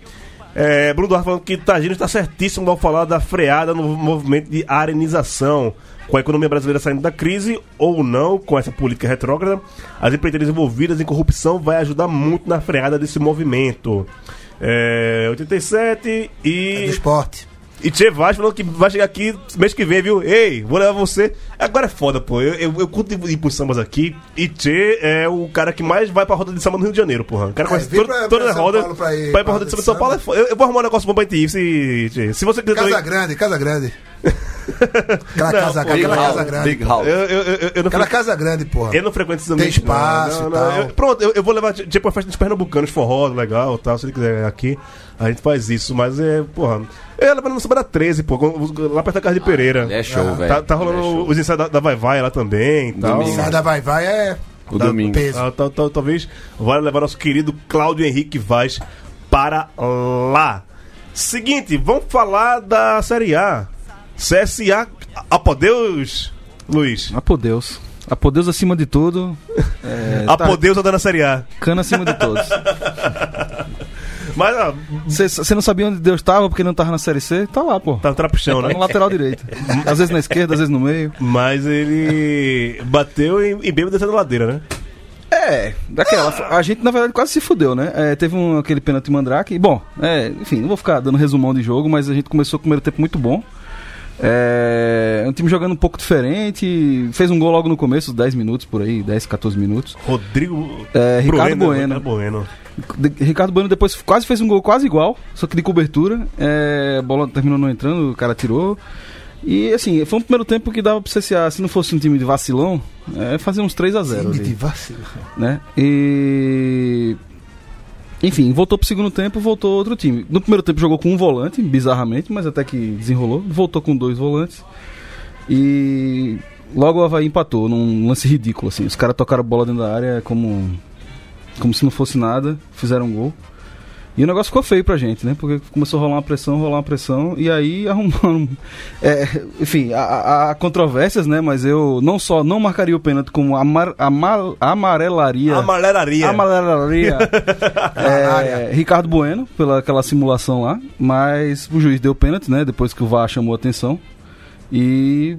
É, Bruno Duarte falando que Tagino está certíssimo ao falar da freada no movimento de arenização. Com a economia brasileira saindo da crise ou não, com essa política retrógrada, as empreiteiras envolvidas em corrupção vai ajudar muito na freada desse movimento. É, 87 É do e. esporte. E Tchê Vaz falou que vai chegar aqui mês que vem, viu? Ei, vou levar você. Agora é foda, pô. Eu, eu, eu curto ir pros sambas aqui. E Tchê é o cara que mais vai pra roda de samba no Rio de Janeiro, porra. O cara É, conhece vem toda, a roda. Paulo pra ir pra ir pra pra roda de samba de São. Paulo é foda. Eu, eu vou arrumar um negócio bom pra ir, se, Tchê. Se você quiser Casa também- grande, casa grande. Aquela Não, casa, pô, aquela Big casa house, grande. big house. Eu, eu, eu, eu não Aquela casa grande, porra. eu não frequento esses Tem ambientes, espaço não, e não, tal. eu- pronto, eu, eu vou levar tipo uma festa dos pernambucanos, forró, legal tal. Se ele quiser aqui, a gente faz isso. Mas é, porra. Eu ia levar no sábado 13, pô, lá perto da casa de Pereira. Ele é show, Ah, velho. Tá, tá é rolando show. os ensaios da, da Vai Vai lá também e tal. Domingo. Sai da vai vai é O Tá- domingo. peso. Ah, tal- tal- talvez vale levar nosso querido Cláudio Henrique Vaz para lá. Seguinte, vamos falar da Série A. CSA, apodeus, Luiz. Apodeus. Apodeus acima de tudo. É, tá- Apodeus da na Série A. Cana acima de todos. Mas, Você não sabia onde Deus estava porque não estava na Série C? Tá lá, pô. tá no trapichão, Tá né? no lateral direito. Às vezes na esquerda, às vezes no meio. Mas ele bateu em, em bêbado descendo a ladeira, né? É, daquela. A gente, na verdade, quase se fudeu, né? É, teve um, aquele pênalti mandrake. Bom, é, enfim, não vou ficar dando resumão de jogo, mas a gente começou o primeiro tempo muito bom. É, um time jogando um pouco diferente. Fez um gol logo no começo, 10 minutos por aí, 10, 14 minutos. Rodrigo. É, Ricardo Bueno. Ricardo Bueno. De- Ricardo Bueno depois quase fez um gol quase igual, só que de cobertura. É, a bola terminou não entrando, o cara tirou. E assim, foi um primeiro tempo que dava pra você, se, se não fosse um time de vacilão, é, fazer uns 3 a 0 Time ali, de vacilo. né? E enfim, voltou pro segundo tempo, voltou outro time. No primeiro tempo jogou com um volante, bizarramente, mas até que desenrolou. Voltou com dois volantes. E logo o Havaí empatou num lance ridículo, assim. Os caras tocaram bola dentro da área como, como se não fosse nada, fizeram um gol. E o negócio ficou feio pra gente, né? Porque começou a rolar uma pressão, rolar uma pressão, e aí arrumaram. É, enfim, há, controvérsias, né? Mas eu não só não marcaria o pênalti, como amar, amar, amarelaria. Amarelaria. Amarelaria. é, Ricardo Bueno, pela aquela simulação lá. Mas o juiz deu pênalti, né? Depois que o VAR chamou a atenção. E.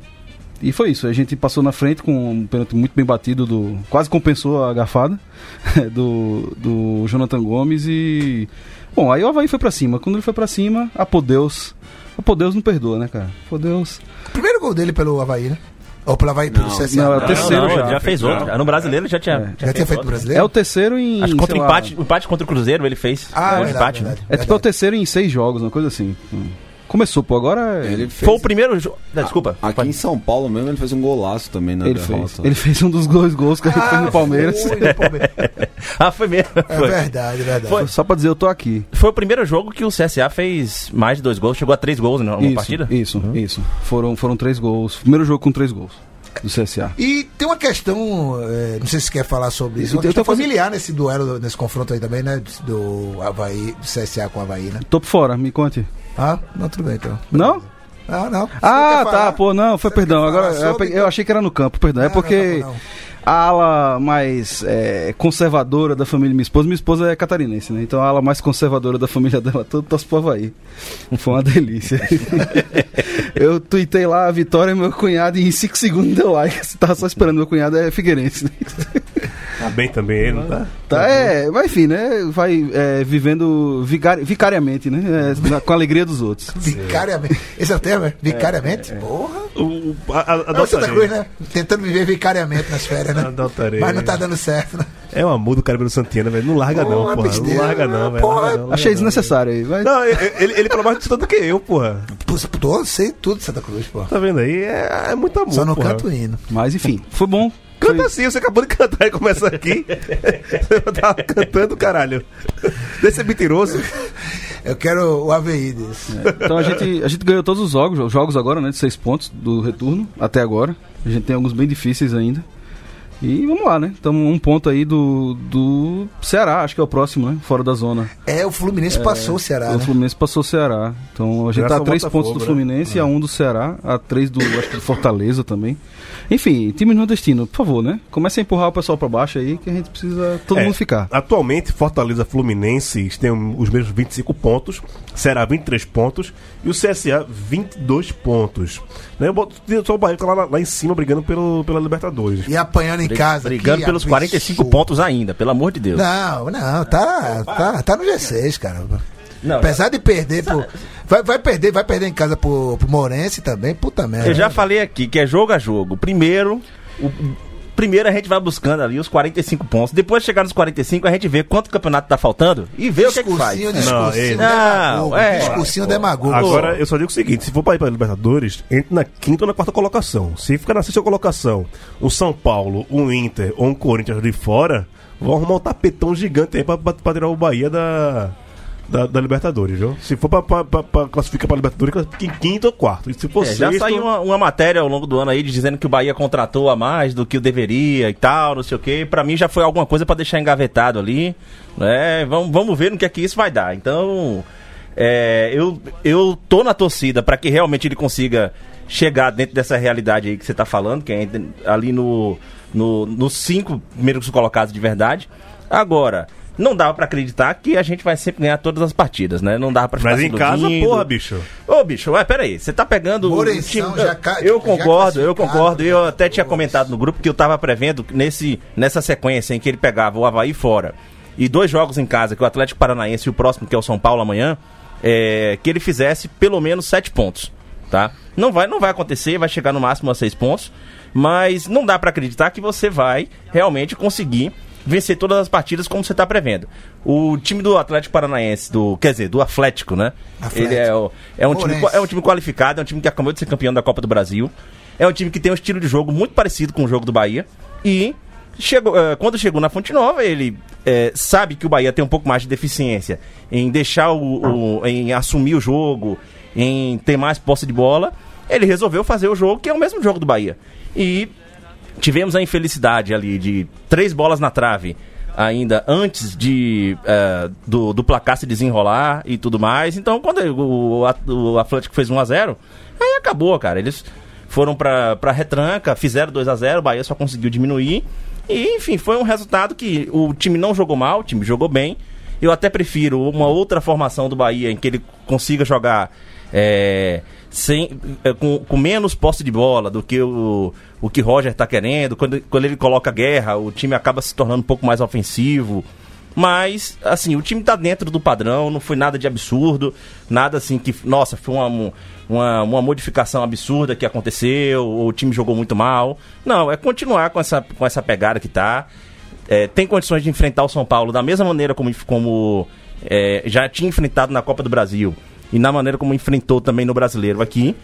E foi isso. A gente passou na frente com um pênalti muito bem batido do. Quase compensou a garfada do, do Jonathan Gomes e. Bom, aí o Havaí foi pra cima. Quando ele foi pra cima, Apodeus. Apodeus não perdoa, né, cara? Apodeus. Primeiro gol dele pelo Havaí, né? Ou pelo Havaí, pelo Não. CSA. Não, é o Não, terceiro não, já. já fez outro. No brasileiro já tinha. Já tinha feito outro. brasileiro? É o terceiro em. Acho contra sei o lá, empate, empate contra o Cruzeiro ele fez. Ah, é de verdade, empate. né? verdade, É tipo é o terceiro em seis jogos, uma coisa assim. Hum. Começou, pô, agora é- Ele fez, Foi o primeiro jogo. Desculpa. Aqui em São Paulo mesmo ele fez um golaço também na ele derrota. fez. Ele fez um dos dois gols que a gente fez no Palmeiras. Foi, no Palmeiras. Ah, foi mesmo. É Foi. verdade, é verdade. Foi. Só pra dizer, eu tô aqui. Foi o primeiro jogo que o CSA fez mais de dois gols. Chegou a três gols numa isso, partida. Isso, isso. Foram, foram três gols. Primeiro jogo com três gols do CSA. E tem uma questão, é, não sei se você quer falar sobre isso, uma Eu tô fazendo- familiar nesse duelo, nesse confronto aí também, né? Do Havaí, do CSA com o Havaí, né? Tô por fora, me conte. Ah, não, tudo bem então. Não? Não, não. Ah, tá, pô, não, foi Você perdão. Agora eu, peguei- eu achei que era no campo, perdão. é porque não, não. A ala mais é, conservadora da família minha esposa, minha esposa é catarinense, né? Então a ala mais conservadora da família dela toda torce pro Havaí. Foi uma delícia. eu tuitei lá a vitória meu cunhado e em 5 segundos deu like. Você tava só esperando, meu cunhado é Figueirense. Né? Tá bem também ele, não tá? Tá, é, mas enfim, né? Vai é, vivendo vicari vicariamente, né? É, com a alegria dos outros. Vicariamente. Esse é o termo, é? Vicariamente? Porra. O, a, a, É Santa adotarei. Cruz, né? Tentando viver vicariamente nas férias, né? Adotarei. Mas não tá dando certo, né? É um amor do Caribelo Santana, velho. Não larga não, Porra, porra. besteira, Não larga não, velho. porra. Achei desnecessário aí. Mas... Não, ele, ele, falou mais de tudo do que eu, porra. Pô, sei tudo de Santa Cruz, pô. Tá vendo aí? É, é muito amor, Só não porra. canto hino. Mas enfim, foi bom. Canta Foi- assim, você acabou de cantar e começa aqui. Você tava cantando, caralho. Desse é mentiroso. Eu quero o AVI desse. Então a gente, a gente ganhou todos os jogos, os jogos agora, né? De seis pontos do retorno até agora. A gente tem alguns bem difíceis ainda. E vamos lá, né? Estamos um ponto aí do, do Ceará, acho que é o próximo, né? Fora da zona. É, o Fluminense passou o Ceará, o né? Fluminense passou o Ceará. Então a gente Graças tá a três Botafogo, pontos do né? Fluminense e a um do Ceará, a três do, acho que do Fortaleza também. Enfim, time nordestino, por favor, né? Comece a empurrar o pessoal pra baixo aí, que a gente precisa todo É, mundo ficar. Atualmente, Fortaleza Fluminense tem os mesmos 25 pontos, Ceará 23 pontos e o CSA 22 pontos. Né? Eu boto só o Bahia tá lá, lá em cima brigando pelo, pela Libertadores. E apanhando em casa. Brigando pelos absurdo. 45 pontos ainda, pelo amor de Deus. Não, não, tá, tá, tá no G6, cara. Não, Apesar de perder pro. Vai, vai perder, vai perder em casa pro, pro Morense também, puta merda. Eu já falei aqui que é jogo a jogo. Primeiro, o- primeiro a gente vai buscando ali os 45 pontos. Depois de chegar nos 45, a gente vê quanto campeonato tá faltando e vê o que, é que faz. Discursinho, Não, discursinho ele- demagogo. Não, é. Discursinho demagogo. Agora, eu só digo o seguinte: se for pra ir pra Libertadores, entre na quinta ou na quarta colocação. Se ficar na sexta colocação, um São Paulo, um Inter ou um Corinthians de fora, vão arrumar um tapetão gigante aí pra tirar o Bahia da. Da, da Libertadores, viu? Se for pra, pra, pra, pra classificar pra Libertadores, classifica em quinto ou quarto. E se for É, já sexto, saiu uma, uma matéria ao longo do ano aí dizendo que o Bahia contratou a mais do que o deveria e tal, não sei o que. Pra mim já foi alguma coisa pra deixar engavetado ali. Né? Vamos, vamos ver no que é que isso vai dar. Então, é, eu, eu tô na torcida pra que realmente ele consiga chegar dentro dessa realidade aí que você tá falando, que é ali no, no, nos cinco primeiros colocados de verdade. Agora. Não dava pra acreditar que a gente vai sempre ganhar todas as partidas, né? Não dava pra ficar Mas em casa, porra, bicho. Ô, bicho, ué, peraí, você tá pegando o Moreção time... já ca- Eu já concordo, eu concordo. Eu né? até tinha comentado no grupo que eu tava prevendo nesse, nessa sequência em que ele pegava o Havaí fora e dois jogos em casa, que o Atlético Paranaense e o próximo, que é o São Paulo amanhã, é, que ele fizesse pelo menos sete pontos, tá? Não vai, não vai acontecer, vai chegar no máximo a seis pontos, mas não dá pra acreditar que você vai realmente conseguir vencer todas as partidas como você tá prevendo. O time do Atlético Paranaense, do, quer dizer, do Atlético, né? Atlético. Ele é, é um time, é um time qualificado, é um time que acabou de ser campeão da Copa do Brasil. É um time que tem um estilo de jogo muito parecido com o jogo do Bahia. E chegou, eh, quando chegou na Fonte Nova, ele eh, sabe que o Bahia tem um pouco mais de deficiência em deixar o, o- em assumir o jogo, em ter mais posse de bola. Ele resolveu fazer o jogo que é o mesmo jogo do Bahia. E tivemos a infelicidade ali de três bolas na trave ainda antes de eh, do, do placar se desenrolar e tudo mais. Então, quando o, o Atlético fez 1 a 0 aí acabou, cara. Eles foram pra, pra retranca, fizeram 2 a 0 o Bahia só conseguiu diminuir. E, enfim, foi um resultado que o time não jogou mal, o time jogou bem. Eu até prefiro uma outra formação do Bahia em que ele consiga jogar é, sem, é, com, com menos posse de bola do que o, o que Roger está querendo. Quando, quando ele coloca guerra, o time acaba se tornando um pouco mais ofensivo. Mas, assim, o time tá dentro do padrão, não foi nada de absurdo, nada assim que, nossa, foi uma, uma, uma modificação absurda que aconteceu, ou o time jogou muito mal. Não, é continuar com essa, com essa pegada que tá. É, tem condições de enfrentar o São Paulo da mesma maneira como, como é, já tinha enfrentado na Copa do Brasil e na maneira como enfrentou também no Brasileiro aqui,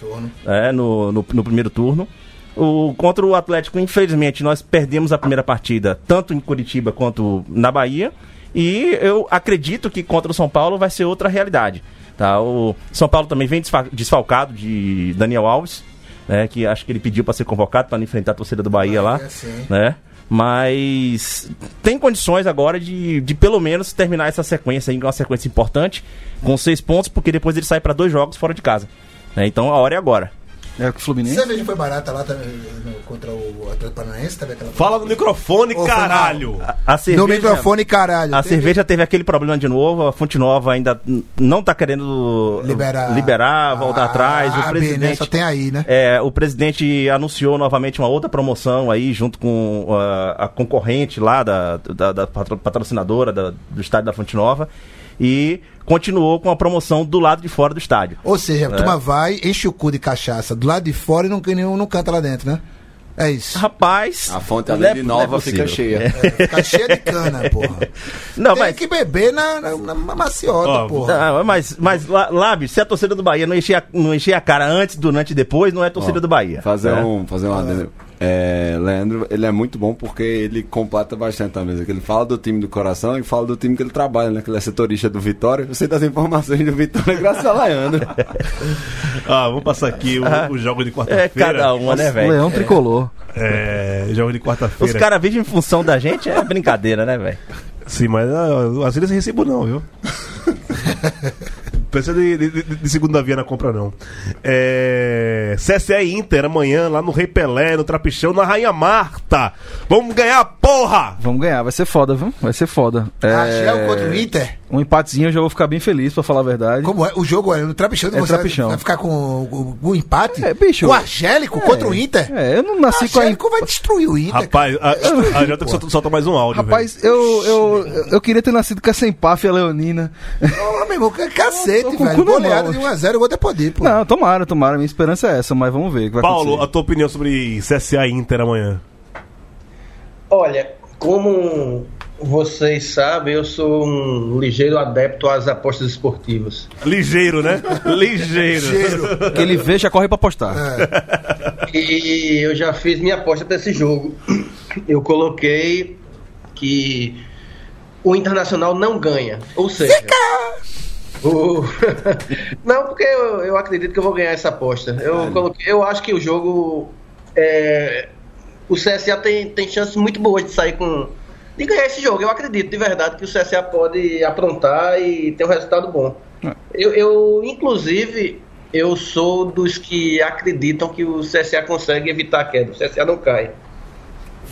é, no, no, no primeiro turno. O, contra o Atlético, infelizmente, nós perdemos a primeira partida, tanto em Curitiba quanto na Bahia. E eu acredito que contra o São Paulo vai ser outra realidade. Tá? O São Paulo também vem desfa- desfalcado de Daniel Alves, né, que acho que ele pediu para ser convocado para enfrentar a torcida do Bahia lá. Bahia, sim. Né? Mas tem condições agora de, de pelo menos terminar essa sequência aí, uma sequência importante, com seis pontos, porque depois ele sai para dois jogos fora de casa. né? Então a hora é agora. É o Fluminense. Cerveja foi barata lá também, no- contra o Atlético Paranaense, aquela. Fala no microfone, Ô, caralho! A cerveja, No microfone, caralho. A Teve- cerveja teve aquele problema de novo, a Fonte Nova ainda não tá querendo Liberar. liberar voltar Ah, atrás. O AB, né? presidente, Só tem aí, né? É, o presidente anunciou novamente uma outra promoção aí, junto com ah, a concorrente lá, da, da, da patro- patrocinadora da- do estádio da Fonte Nova, e continuou com a promoção do lado de fora do estádio. Ou seja, a É. turma vai, enche o cu de cachaça do lado de fora e não, nenhum não canta lá dentro, né? É isso. Rapaz. A fonte, além é- de é nova, fica possível. cheia. É. Fica cheia de cana, porra. Não, Tem mas. que beber na, na, na maciota, Ó, porra. Não, mas, mas lá, lá, bicho, se a torcida do Bahia não encher, a, não encher a cara antes, durante e depois, não é torcida Ó, do Bahia. Fazer né? um, fazer um adendo. É, Leandro, ele é muito bom porque ele completa bastante a mesa. Ele fala do time do coração e fala do time que ele trabalha, né? Que ele é setorista do Vitória. Eu sei das informações do Vitória graças a Leandro. Ah, vamos passar aqui o, Ah. o jogo de É quarta-feira. cada uma, né, velho? Leão tricolor. É, jogo de Os quarta-feira. caras vivem em função da gente, é brincadeira, né, velho? Sim, mas ah, às vezes eu recebo não, viu? Precisa de, de- de- segunda via na compra, não. É, CSE Inter amanhã, lá no Rei Pelé, no Trapichão, na Rainha Marta. Vamos ganhar, porra! Vamos ganhar, vai ser foda, viu? Vai ser foda. É, contra o Inter? Um empatezinho eu já vou ficar bem feliz, pra falar a verdade. Como é? O jogo é no trapichão, É você trapichão. vai ficar com o, o- o empate? É, bicho. O Argélico contra o Inter? É, eu não O nasci com a. Argélico vai destruir o Inter. Rapaz, a, a Jota solta, solta mais um áudio, Rapaz, eu, eu, eu queria ter nascido com essa empáfia leonina. Ô, meu irmão, que cacete, o velho. mão. de 1x0, eu vou até poder, pô. Não, tomara, tomara. Minha esperança é essa, mas vamos ver o que vai Paulo, a acontecer. tua opinião sobre CSA Inter amanhã? Olha, como vocês sabem, eu sou um ligeiro adepto às apostas esportivas. Ligeiro, né? Ligeiro. Que ele vê, já corre pra apostar. E eu já fiz minha aposta para esse jogo. Eu coloquei que o Internacional não ganha. Ou seja. o- não, porque eu, eu acredito que eu vou ganhar essa aposta. Eu, coloquei, eu acho que o jogo. é, o CSA tem, tem chances muito boas de sair com. De ganhar esse jogo. Eu acredito de verdade que o CSA pode aprontar e ter um resultado bom. Eu, eu, inclusive, eu sou dos que acreditam que o CSA consegue evitar a queda. O CSA não cai.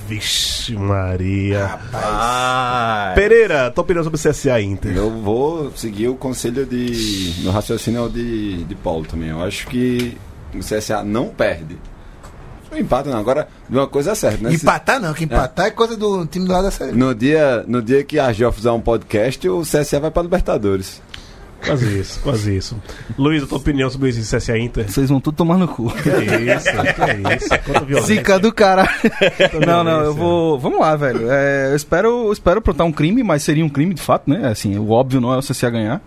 Vixe, Maria. Ah, Pereira, tua opinião sobre CSA e Inter? Eu vou seguir o conselho de. Meu raciocínio é o de, de Paulo também. Eu acho que o CSA não perde. O empate não. Agora, de uma coisa é certa, né? Se- Empatar não, que empatar é, coisa do time do lado da série. No dia, no dia que a Argel fizer um podcast, o CSA vai pra Libertadores. Quase isso, quase isso. Luiz, a tua opinião sobre esse CSA Inter? Vocês vão tudo tomar no cu. Que isso, que isso. Quanta violência. Zica do cara. Não, não, eu vou. Vamos lá, velho. É, eu espero, eu espero aprontar um crime, mas seria um crime de fato, né? Assim, o óbvio não é o CCA ganhar.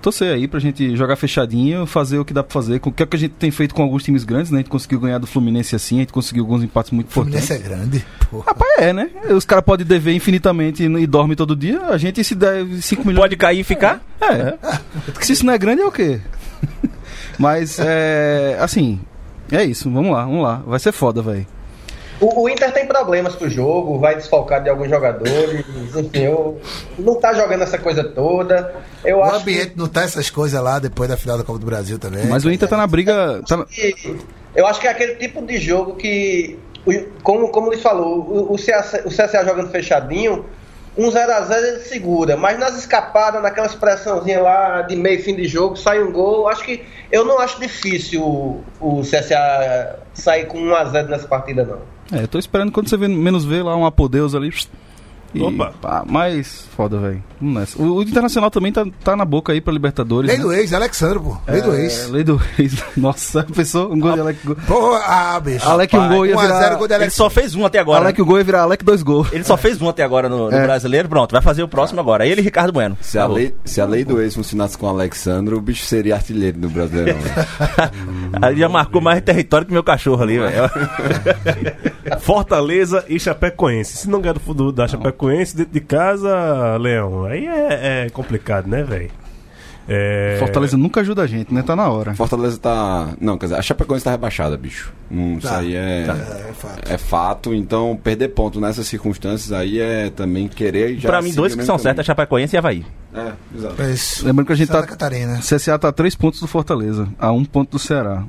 Torcer aí pra gente jogar fechadinho, fazer o que dá pra fazer. Com o que é que a gente tem feito com alguns times grandes, né? A gente conseguiu ganhar do Fluminense assim, a gente conseguiu alguns empates muito O Fluminense importantes. é grande, porra. Rapaz, é, né? Os caras podem dever infinitamente e, e dorme todo dia. A gente se deve 5 milhões. pode cair e ficar? É. Porque se isso não é grande, é o quê? Mas, é. Assim. É isso, vamos lá, vamos lá. Vai ser foda, velho. O, o Inter tem problemas pro jogo, vai desfalcar de alguns jogadores, enfim, eu, não tá jogando essa coisa toda. Eu O acho ambiente não tá essas coisas lá depois da final da Copa do Brasil também. Mas o Inter tá na briga. Tá que, eu acho que é aquele tipo de jogo que, como, como ele falou, o, o, CSA, o CSA jogando fechadinho, um 0x0 ele segura, mas nas escapadas, naquelas pressãozinhas lá de meio fim de jogo, sai um gol. Acho que eu não acho difícil o, o CSA sair com 1x0 nessa partida, não. É, eu tô esperando quando você vê, menos ver lá um apodeus ali. E, Opa. pá, mas foda, velho. O, o Internacional também tá, tá na boca aí pra Libertadores. Lei né? do ex, Alexandre, pô. Lei do É, ex. Lei do ex. Nossa, pensou? Um gol de Alec. Pô, ah, bicho. Alec, um gol ia 1 a 0 virar. gol de Ele Alex. só fez um até agora. Alec, um gol ia virar Alec, dois gols. Ele só fez um até agora no, no É. brasileiro. Pronto, vai fazer o próximo agora. Ele e Ricardo Bueno. Se a, lei, se a lei do ex funcionasse com o Alexandre, o bicho seria artilheiro do Brasileirão. né? Ali já marcou mais território que meu cachorro ali, velho. Fortaleza e Chapecoense. Se não ganhar do, do- da Chapecoense dentro de casa, Leão, aí é, é complicado, né, velho? É... Fortaleza nunca ajuda a gente, né? Tá na hora. Fortaleza tá. Não, quer dizer, a Chapecoense tá rebaixada, bicho. Não, isso Tá, aí é, tá, é fato. é fato. Então, perder ponto nessas circunstâncias aí é também querer e já. pra mim, dois que são certos é Chapecoense e Havaí. É, exato. É isso. Lembrando que a gente Santa tá. Catarina. CSA tá a três pontos do Fortaleza, a um ponto do Ceará.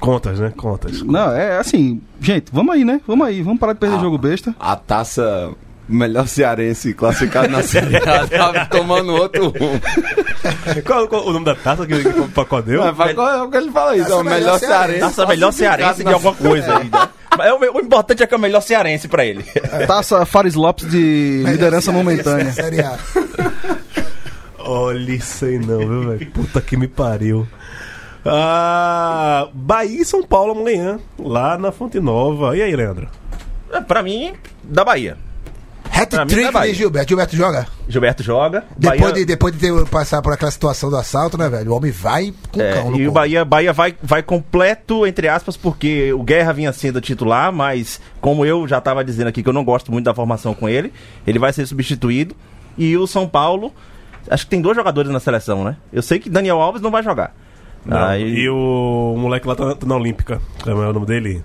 Contas, né? Contas. Não, é assim, gente, vamos aí, né? Vamos aí, vamos parar de perder Ah. jogo besta. A taça melhor cearense classificado na Série A tava tomando outro rumo. Qual, qual o nome da taça que, que pra qual deu? Mas é o que ele fala isso? É o Taça melhor melhor cearense. cearense. Nossa, melhor cearense de alguma coisa aí, né? Mas o, o importante é que é o melhor cearense pra ele. Taça Fares Lopes de liderança momentânea. Série A. Olha isso aí não, viu, velho? Puta que me pariu. Ah, Bahia e São Paulo amanhã, lá na Fonte Nova. E aí, Leandro? É, pra mim, da Bahia. É Hat-trick Bahia. de Gilberto. Gilberto joga? Gilberto joga. Depois, Bahia- de, depois de ter passar por aquela situação do assalto, né, velho? O homem vai com É, cão no e o. Bahia, Bahia vai, vai completo, entre aspas, porque o Guerra vinha sendo titular, mas como eu já estava dizendo aqui que eu não gosto muito da formação com ele, ele vai ser substituído. E o São Paulo, acho que tem dois jogadores na seleção, né? Eu sei que Daniel Alves não vai jogar. Não, Aí, E o moleque lá tá, tá na Olímpica. Como é o nome dele?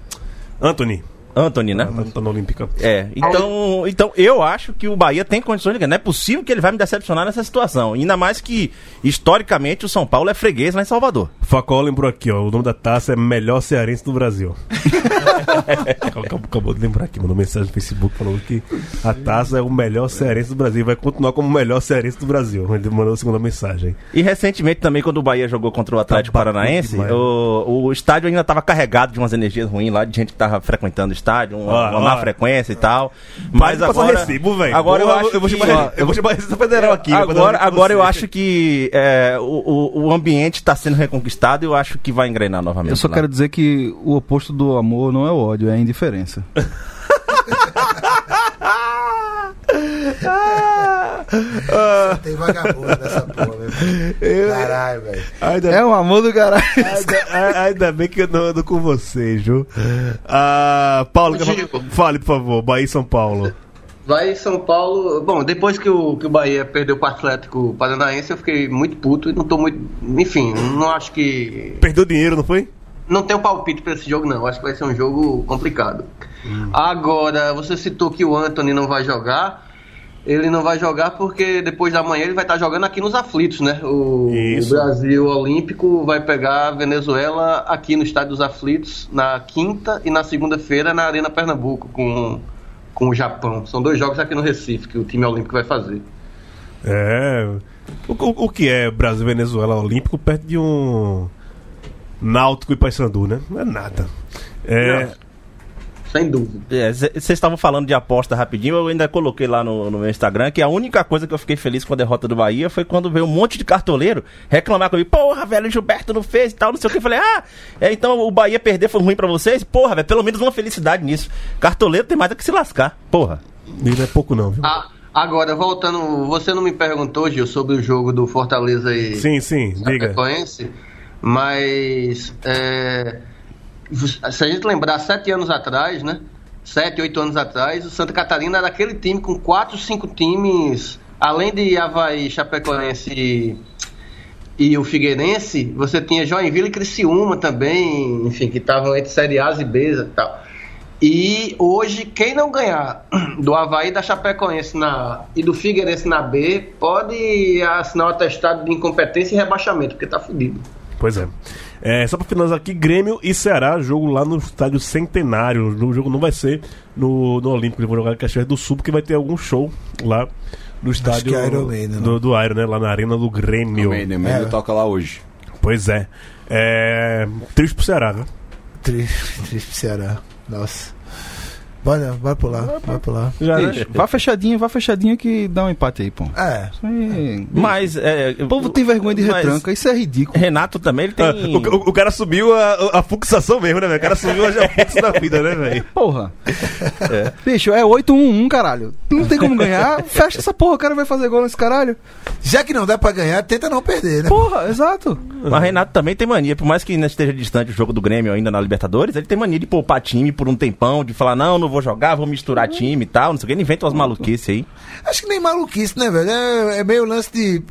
Anthony. Anthony, né? Tá, na Olímpica. É, então, então eu acho que o Bahia tem condições de ganhar. Não é possível que ele vai me decepcionar nessa situação. Ainda mais que, historicamente, o São Paulo é freguês lá em Salvador. Facol lembrou aqui, ó. O nome da taça é Melhor Cearense do Brasil. acabou, acabou de lembrar aqui, mandou mensagem no Facebook falando que a taça é o melhor cearense do Brasil. e Vai continuar como o melhor cearense do Brasil. Ele mandou a segunda mensagem. E recentemente também, quando o Bahia jogou contra o Atlético Tá Paranaense, o, o estádio ainda estava carregado de umas energias ruins lá, de gente que tava frequentando o estádio, uma, Ó, uma má frequência e tal. Mas agora. recibo. Agora eu acho eu vou que- chamar, eu vou chamar a Receita Federal aqui. fazer Agora, agora eu acho que é, o, o, o ambiente está sendo reconquistado e eu acho que vai engrenar novamente. Eu só lá. quero dizer que o oposto do amor não é o ódio, é a indiferença. Tem vagabundo nessa porra, velho. Caralho, velho. É um amor do caralho. ainda, ainda bem que eu não ando com vocês, viu? Ah, Paulo, fale, por favor. Bahia e São Paulo. Vai São Paulo. Bom, depois que o, que o Bahia perdeu pro Atlético Paranaense, eu fiquei muito puto e não tô muito. Enfim, não acho que. Perdeu dinheiro, não foi? Não tenho palpite pra esse jogo, não. Acho que vai ser um jogo complicado. Agora, você citou que o Anthony não vai jogar. Ele não vai jogar porque depois da manhã ele vai estar jogando aqui nos aflitos, né? O, o Brasil Olímpico vai pegar a Venezuela aqui no Estádio dos Aflitos na quinta e na segunda-feira na Arena Pernambuco com, com o Japão. São dois jogos aqui no Recife que o time olímpico vai fazer. É. O, o- o que é Brasil e Venezuela Olímpico perto de um Náutico e Paysandu, né? Não é nada. É. Sem dúvida. É, Vocês estavam falando de aposta rapidinho, eu ainda coloquei lá no, no meu Instagram que a única coisa que eu fiquei feliz com a derrota do Bahia foi quando veio um monte de cartoleiro reclamar comigo, porra, velho, o Gilberto não fez e tal, não sei o que. Eu falei, ah, é, então o Bahia perder foi ruim pra vocês? Porra, velho, pelo menos uma felicidade nisso. Cartoleiro tem mais é que se lascar, porra. E não é pouco, não, viu? Ah, agora, voltando, você não me perguntou, Gil, sobre o jogo do Fortaleza e Sim, sim, diga. Mas é, se a gente lembrar, sete anos atrás, né? Sete, oito anos atrás, o Santa Catarina era aquele time com quatro, cinco times, além de Havaí, Chapecoense e, e o Figueirense, você tinha Joinville e Criciúma também, enfim, que estavam entre Série A e B e tal. E hoje, quem não ganhar do Havaí da Chapecoense na, e do Figueirense na B, pode assinar o atestado de incompetência e rebaixamento, porque tá fudido. Pois é. É, só pra finalizar aqui, Grêmio e Ceará, jogo lá no estádio Centenário. O jogo não vai ser no, no Olímpico, eles vão jogar em Caxias do Sul, porque vai ter algum show lá no estádio que é Iron Maiden, do, né? do Iron, né? Lá na Arena do Grêmio. Menino, menino É. toca lá hoje. Pois é. é. Triste pro Ceará, né? Triste, triste pro Ceará. Nossa. Bora, vai pular, vai pular. Já, né? Vá fechadinho, vá fechadinho que dá um empate aí, pô. É, aí- Mas. É, O povo tem vergonha de mas retranca, isso é ridículo. Renato também, ele tem. o, o- o cara subiu a, a fuxação mesmo, né, velho? O cara subiu a fux da vida, né, velho? Porra. Bicho, é 8-1-1, caralho. Não tem como ganhar. Fecha essa porra, o cara vai fazer gol nesse caralho. já que não dá pra ganhar, tenta não perder, né? Porra, exato. Mas Renato também tem mania, por mais que ainda esteja distante o jogo do Grêmio ainda na Libertadores, ele tem mania de poupar time por um tempão, de falar, não, não vou jogar, vou misturar time e tal, não sei o que, ele inventa umas maluquices aí. Acho que nem maluquice, né, velho? É, é meio lance de.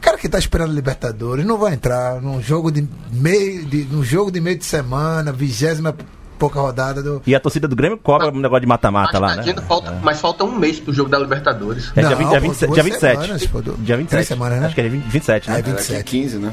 Cara que tá esperando Libertadores não vai entrar num jogo de meio de, num jogo de meio de semana, vigésima pouca rodada do. E a torcida do Grêmio cobra um negócio de mata-mata lá, mas, né? ainda falta, mas falta um mês pro jogo da Libertadores. É dia, Não, 20, dia, pô, 27, duas dia 27. semanas, pô, du- dia 27. três semanas, né? Acho que é dia 20 27, né? É, É daqui 27. 15, né?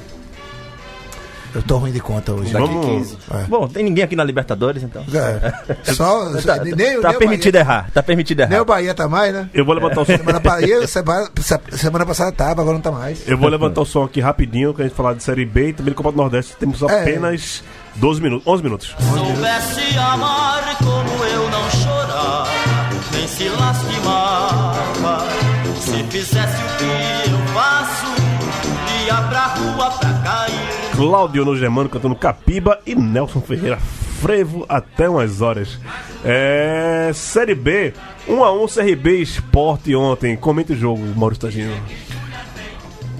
Eu tô ruim de conta hoje. Daqui Vamos- 15. Bom, tem ninguém aqui na Libertadores, então. É. Só, Tá, nem, tá- nem tá permitido Bahia, errar, tá permitido nem errar. o Bahia tá mais, né? Eu vou levantar o som. Semana, Bahia, semana, semana passada tava, agora não tá mais. Eu vou levantar o som aqui rapidinho, que a gente falar de Série B e também do Copa do Nordeste. Temos É. apenas 12 minutos, 11 minutos. Soubesse amar como eu não chorar, nem se lastimava. Se fizesse o que eu faço, ia pra rua pra. Cláudio no Germano cantando Capiba e Nelson Ferreira frevo até umas horas. É, Série B, 1x1 CRB Esporte ontem. Comenta o jogo, Maurício Tagino.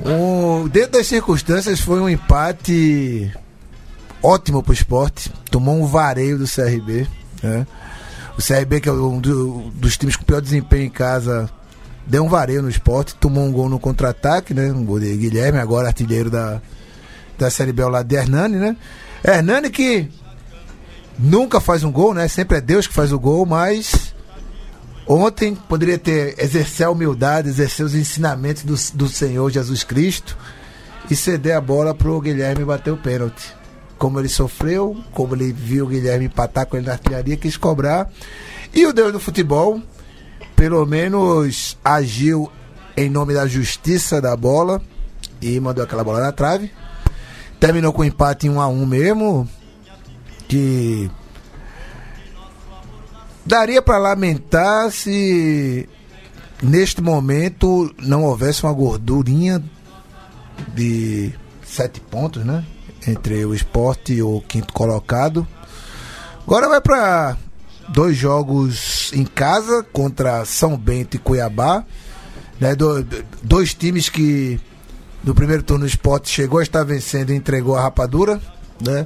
Um, dentro das circunstâncias, foi um empate ótimo pro esporte. Tomou um vareio do CRB. né? O CRB, que é um do- dos times com pior desempenho em casa, deu um vareio no esporte. Tomou um gol no contra-ataque, né? Um gol de Guilherme, agora artilheiro da, da Série B ao lado de Hernani, né? Hernani que nunca faz um gol, né? Sempre é Deus que faz o gol, mas Ontem poderia ter exercer a humildade, exercer os ensinamentos do, do Senhor Jesus Cristo e ceder a bola pro Guilherme bater o pênalti. Como ele sofreu, como ele viu o Guilherme empatar com ele na artilharia, quis cobrar. E o Deus do futebol, pelo menos, agiu em nome da justiça da bola e mandou aquela bola na trave. Terminou com empate em 1 a 1 mesmo. Que daria para lamentar se neste momento não houvesse uma gordurinha de sete pontos, né? Entre o esporte e o quinto colocado. Agora vai para dois jogos em casa contra São Bento e Cuiabá. Né? Do- dois times que no primeiro turno o esporte chegou a estar vencendo e entregou a rapadura. Né?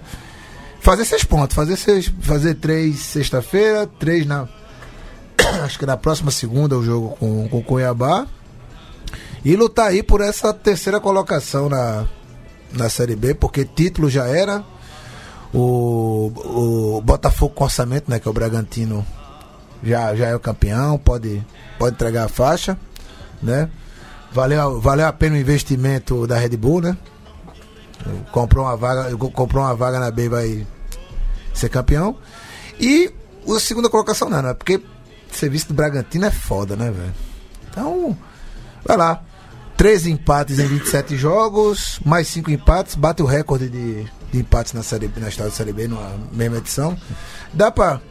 Fazer seis pontos, fazer, seis, fazer três sexta-feira, três na. Acho que na próxima segunda o jogo com com Cuiabá. E lutar aí por essa terceira colocação na, na Série B, porque título já era. O, o Botafogo com orçamento, né? Que é o Bragantino já, já é o campeão, pode, pode entregar a faixa, né? Valeu, valeu a pena o investimento da Red Bull, né? Comprou uma vaga, comprou uma vaga na B vai ser campeão. E a segunda colocação não, né? Porque serviço do Bragantino é foda, né, velho? Então, vai lá. 13 empates em 27 jogos, mais 5 empates, bate o recorde de, de empates na, série, na história da Série B, numa mesma edição. Dá pra.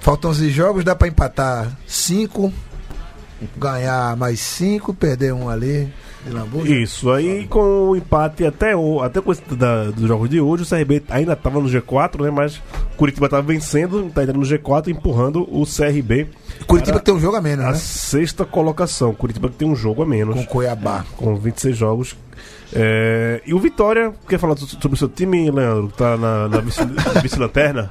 Faltam 11 jogos, dá pra empatar 5, ganhar mais 5, perder um ali. Isso, aí com o empate até, o, até com esse da, dos jogos de hoje, o CRB ainda estava no G4, né? Mas Curitiba estava vencendo, está entrando no G4, empurrando o CRB. Curitiba tem um jogo a menos, a né? sexta colocação. Curitiba tem um jogo a menos. Com Cuiabá. Com 26 jogos. É, e o Vitória, quer falar so- sobre o seu time, Leandro? Que tá na, na vice- vice-lanterna?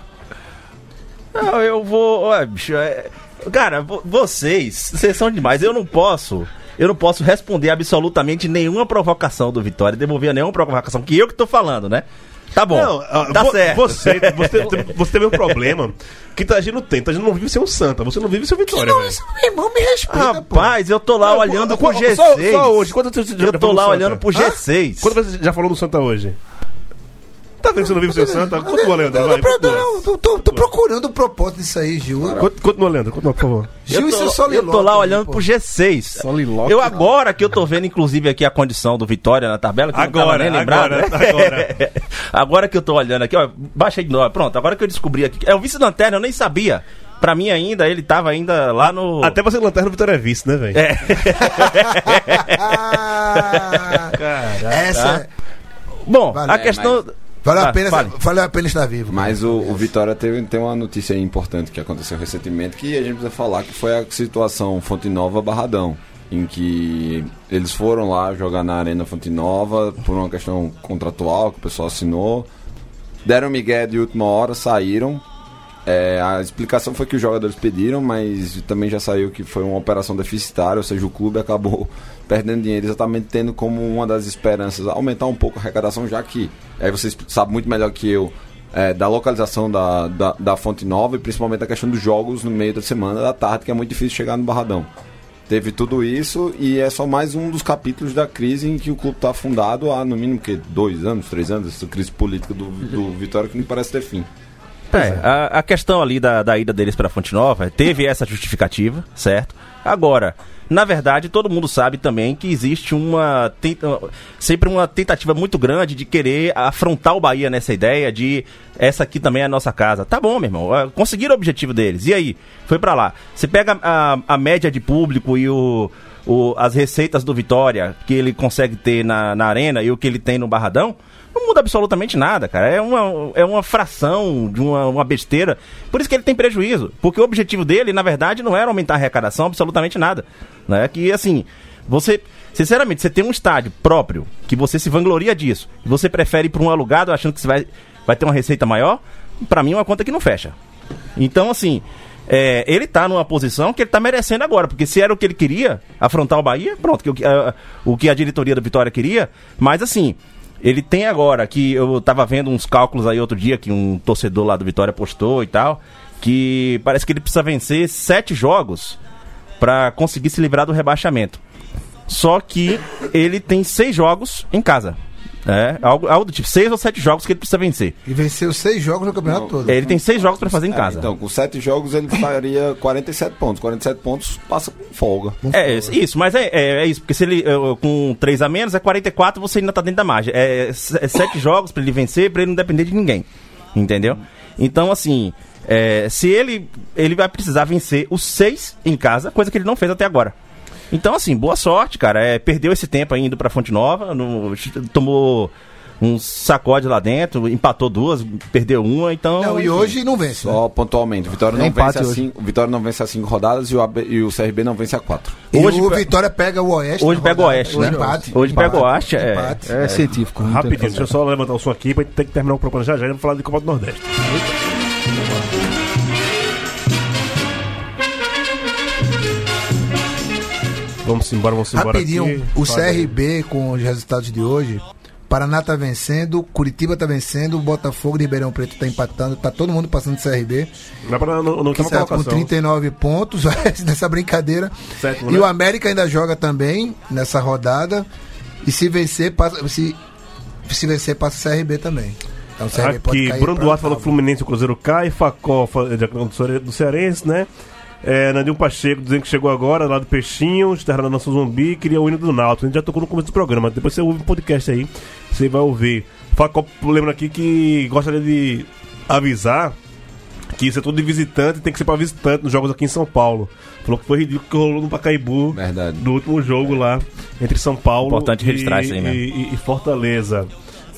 Não, eu vou. Ué, bicho, é- Cara, vo- vocês, vocês são demais. Eu não posso. Eu não posso responder absolutamente nenhuma provocação do Vitória, devolver nenhuma provocação, que eu que tô falando, né? Tá bom. Não, ah, tá vo- certo. Você, você, você tem um problema que Tagino tem. Tagino não vive sem um Santa, você não vive sem o Vitória, velho. Meu irmão, me respeita, Rapaz, eu tô lá Não, olhando qu- pro G6. Só, só hoje, quando você já eu tô lá olhando pro G6. Quando você já falou do Santa hoje? Tá vendo que você não vive sem o Santa? Continua, Leandro. Não, Vai, não, tô, tô- tô procurando o propósito disso aí, Gil. Cont- Continua, Leandro. Continua, por favor. Gil e seu tô, eu solilóquio tô lá aí, olhando pô. pro G6. Solilóquio. Eu agora que eu tô vendo, inclusive, aqui a condição do Vitória na tabela, que eu não tava Agora, nem lembrado. agora, né? agora. Agora que eu tô olhando aqui, ó, baixei de novo. Pronto, agora que eu descobri aqui. É o vice-lanterna, eu nem sabia. Pra mim ainda, ele tava ainda lá no... Até você lanterna o Vitória é vice, né, velho? É. Ah, essa é- Bom, Vale, a é, questão... valeu, Ah, a pena, fale. valeu a pena estar vivo. Mas o, o Vitória teve, tem uma notícia aí importante que aconteceu recentemente que a gente precisa falar que foi a situação Fonte Nova Barradão. Em que eles foram lá jogar na Arena Fonte Nova por uma questão contratual que o pessoal assinou. Deram migué de última hora, saíram. É, a explicação foi que os jogadores pediram, mas também já saiu que foi uma operação deficitária, ou seja, o clube acabou perdendo dinheiro exatamente tendo como uma das esperanças aumentar um pouco a arrecadação, já que aí vocês sabem muito melhor que eu é, da localização da, da, da Fonte Nova e principalmente a questão dos jogos no meio da semana da tarde, que é muito difícil chegar no Barradão. Teve tudo isso e é só mais um dos capítulos da crise em que o clube está afundado há no mínimo que dois anos, três anos, essa crise política do, do Vitória que não parece ter fim. É, a, a questão ali da, da ida deles para Fonte Nova teve essa justificativa, certo? Agora, na verdade, todo mundo sabe também que existe uma sempre uma tentativa muito grande de querer afrontar o Bahia nessa ideia de essa aqui também é a nossa casa. Tá bom, meu irmão, conseguiram o objetivo deles. E aí? Foi pra lá. Você pega a, a média de público e o, o- as receitas do Vitória que ele consegue ter na, na arena e o que ele tem no Barradão, não muda absolutamente nada, cara. É uma, é uma fração de uma, uma besteira. Por isso que ele tem prejuízo. Porque o objetivo dele, na verdade, não era aumentar a arrecadação, absolutamente nada. Né? Que, assim, você... Sinceramente, você tem um estádio próprio, que você se vangloria disso, e você prefere ir para um alugado achando que você vai, vai ter uma receita maior, pra mim é uma conta que não fecha. Então, assim, é, ele tá numa posição que ele tá merecendo agora, porque se era o que ele queria, afrontar o Bahia, pronto, que, o que a- o que a diretoria do Vitória queria, mas assim, ele tem agora, que eu tava vendo uns cálculos aí outro dia, que um torcedor lá do Vitória postou e tal, que parece que ele precisa vencer sete jogos pra conseguir se livrar do rebaixamento. Só que ele tem seis jogos em casa. É, algo, algo do tipo, seis ou sete jogos que ele precisa vencer. E venceu seis jogos no campeonato todo. Ele tem seis jogos pra fazer em É, casa. então, com sete jogos ele faria 47 pontos. 47 pontos passa com folga. É, isso, mas é, é, é isso, porque se ele com 3 a menos é 44, você ainda tá dentro da margem. É, é 7 jogos pra ele vencer, pra ele não depender de ninguém. Entendeu? Então, assim, é, se ele ele vai precisar vencer os 6 em casa, coisa que ele não fez até agora. Então, assim, boa sorte, cara. É, perdeu esse tempo aí indo pra Fonte Nova, no- tomou um sacode lá dentro, empatou duas, perdeu uma, então. Não, e enfim. hoje não vence. né? Só pontualmente, o Vitória É não, empate vence a cinco, o Vitória não vence a cinco rodadas e o, AB e o CRB não vence a quatro. E hoje o Vitória pega o Oeste. Hoje pega o. Oeste, né? Empate. Hoje pega o Empate. Oeste, é. Empate. É, científico. não tem o que Rapidinho, deixa eu só levantar o som aqui pra gente ter que terminar o programa já já e vamos falar de Copa do Nordeste. Vamos embora, vamos embora Rapidinho, aqui. o Fala aí. CRB com os resultados de hoje. Paraná tá vencendo, Curitiba tá vencendo, Botafogo de Ribeirão Preto tá empatando, tá todo mundo passando do CRB. Não, não, não, não Que está com colocação. 39 pontos nessa brincadeira. Sétimo, e né? o América ainda joga também nessa rodada. E se vencer, passa, se, se vencer, passa o CRB também. Então o CRB Aqui, Bruno Duarte falou que Fluminense e o Cruzeiro cai, Facó do Cearense, né? É, Nandinho Pacheco dizendo que chegou agora, lá do Peixinho, Terra da Nossa Zumbi, queria o hino do Náutico. A gente já tocou no começo do programa, depois você ouve o podcast aí, você vai ouvir. Facó lembra aqui que gostaria de avisar que isso é tudo de visitante, tem que ser pra visitante nos jogos aqui em São Paulo. Falou que foi ridículo que rolou no Pacaembu, Verdade. do último jogo lá, entre São Paulo Importante e, registrar isso aí mesmo. e- e Fortaleza.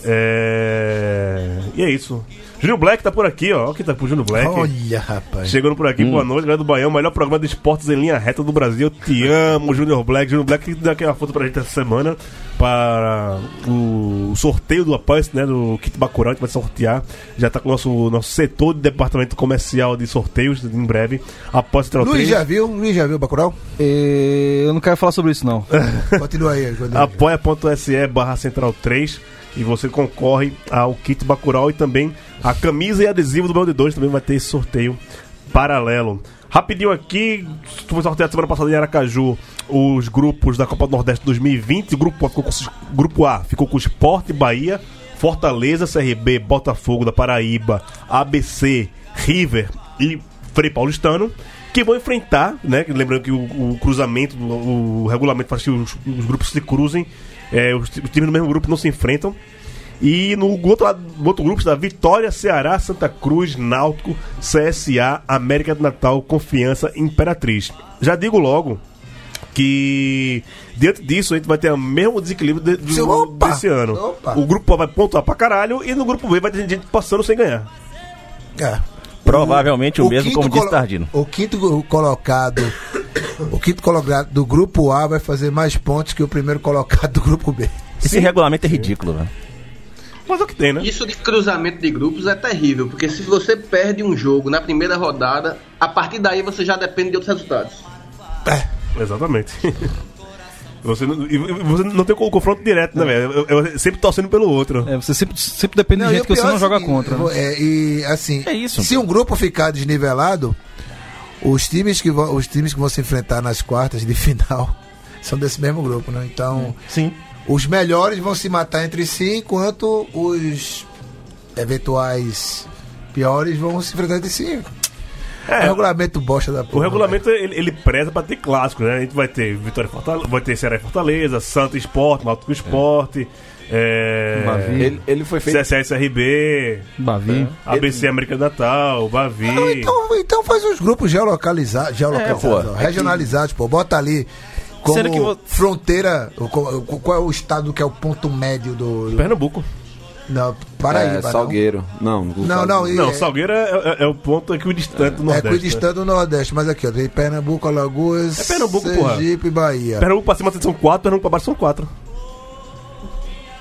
É... E é isso. Júnior Black tá por aqui, ó. Olha que tá pro Júnior Black. Olha, rapaz. Chegando por aqui, boa noite, galera do Baião, melhor programa de esportes em linha reta do Brasil. Eu te amo, Júnior Black. Júnior Black que deu aqui uma foto pra gente essa semana para o sorteio do Apoia, né? Do Kit Bacurau, a gente vai sortear. Já tá com o nosso, nosso setor de departamento comercial de sorteios em breve. Após o Luiz já viu? Luiz já viu o Bacurau? Eh, Eu não quero falar sobre isso, não. Continua aí. continua aí. apoia.se barra central 3 e você concorre ao kit Bacurau e também a camisa e adesivo do Belo de 2 também vai ter sorteio paralelo. Rapidinho aqui, foi sorteado semana passada em Aracaju os grupos da Copa do Nordeste 2020. O grupo ficou com, grupo A ficou com o Sport Bahia, Fortaleza, CRB, Botafogo da Paraíba, ABC, River e Frei Paulistano. Que vão enfrentar, né? Lembrando que o, o cruzamento, o, o regulamento faz que os, os grupos se cruzem, é, os, os times do mesmo grupo não se enfrentam. E no outro, lado- no outro grupo está Vitória, Ceará, Santa Cruz, Náutico, CSA, América do Natal, Confiança Imperatriz. Já digo logo que diante disso a gente vai ter o mesmo desequilíbrio de- do- Seu- opa! desse ano. Opa! O grupo A vai pontuar pra caralho e no grupo B vai ter gente passando sem ganhar. É. Provavelmente o, mesmo, quinto como disse Tardino. O quinto colocado. O quinto colocado do grupo A vai fazer mais pontos que o primeiro colocado do grupo B. Esse regulamento é ridículo, velho. Mas é o que tem, né? Isso de cruzamento de grupos é terrível, porque se você perde um jogo na primeira rodada, a partir daí você já depende de outros resultados. Exatamente. Você não, você não tem o confronto direto, né, velho? Eu, eu sempre torcendo pelo outro. É, você sempre, sempre depende Não, de gente que você é não o joga seguinte, contra. né? é, e assim, É isso. se um grupo ficar desnivelado, os times que vão, os times que vão se enfrentar nas quartas de final são desse mesmo grupo, né? Então, Sim. Os melhores vão se matar entre si, enquanto os eventuais piores vão se enfrentar entre si. É, o regulamento bosta da porra. O regulamento ele, ele preza pra ter clássicos, né? A gente vai ter Vitória e Fortaleza, vai ter Ceará e Fortaleza, Santo Esporte, Náutico Esporte, é... Bavi. Ele, ele foi feito. CSS RB, Bavi. ABC América do Natal, Bavi. Não, então, então faz os grupos geolocalizados, geolocalizados É, pô. regionalizados, pô. Bota ali como Sendo que vo- fronteira. Qual é o estado que é o ponto médio do. do- Pernambuco. Não, Paraíba. é, não. Salgueiro. Não, Não, não, e- Não, é- Salgueiro é, é- é o ponto equidistante do É Nordeste. né? equidistante do Nordeste, mas aqui, ó, tem Pernambuco, Alagoas, É Pernambuco, porra. Sergipe e Bahia. Pernambuco pra cima são quatro, Pernambuco pra baixo são quatro.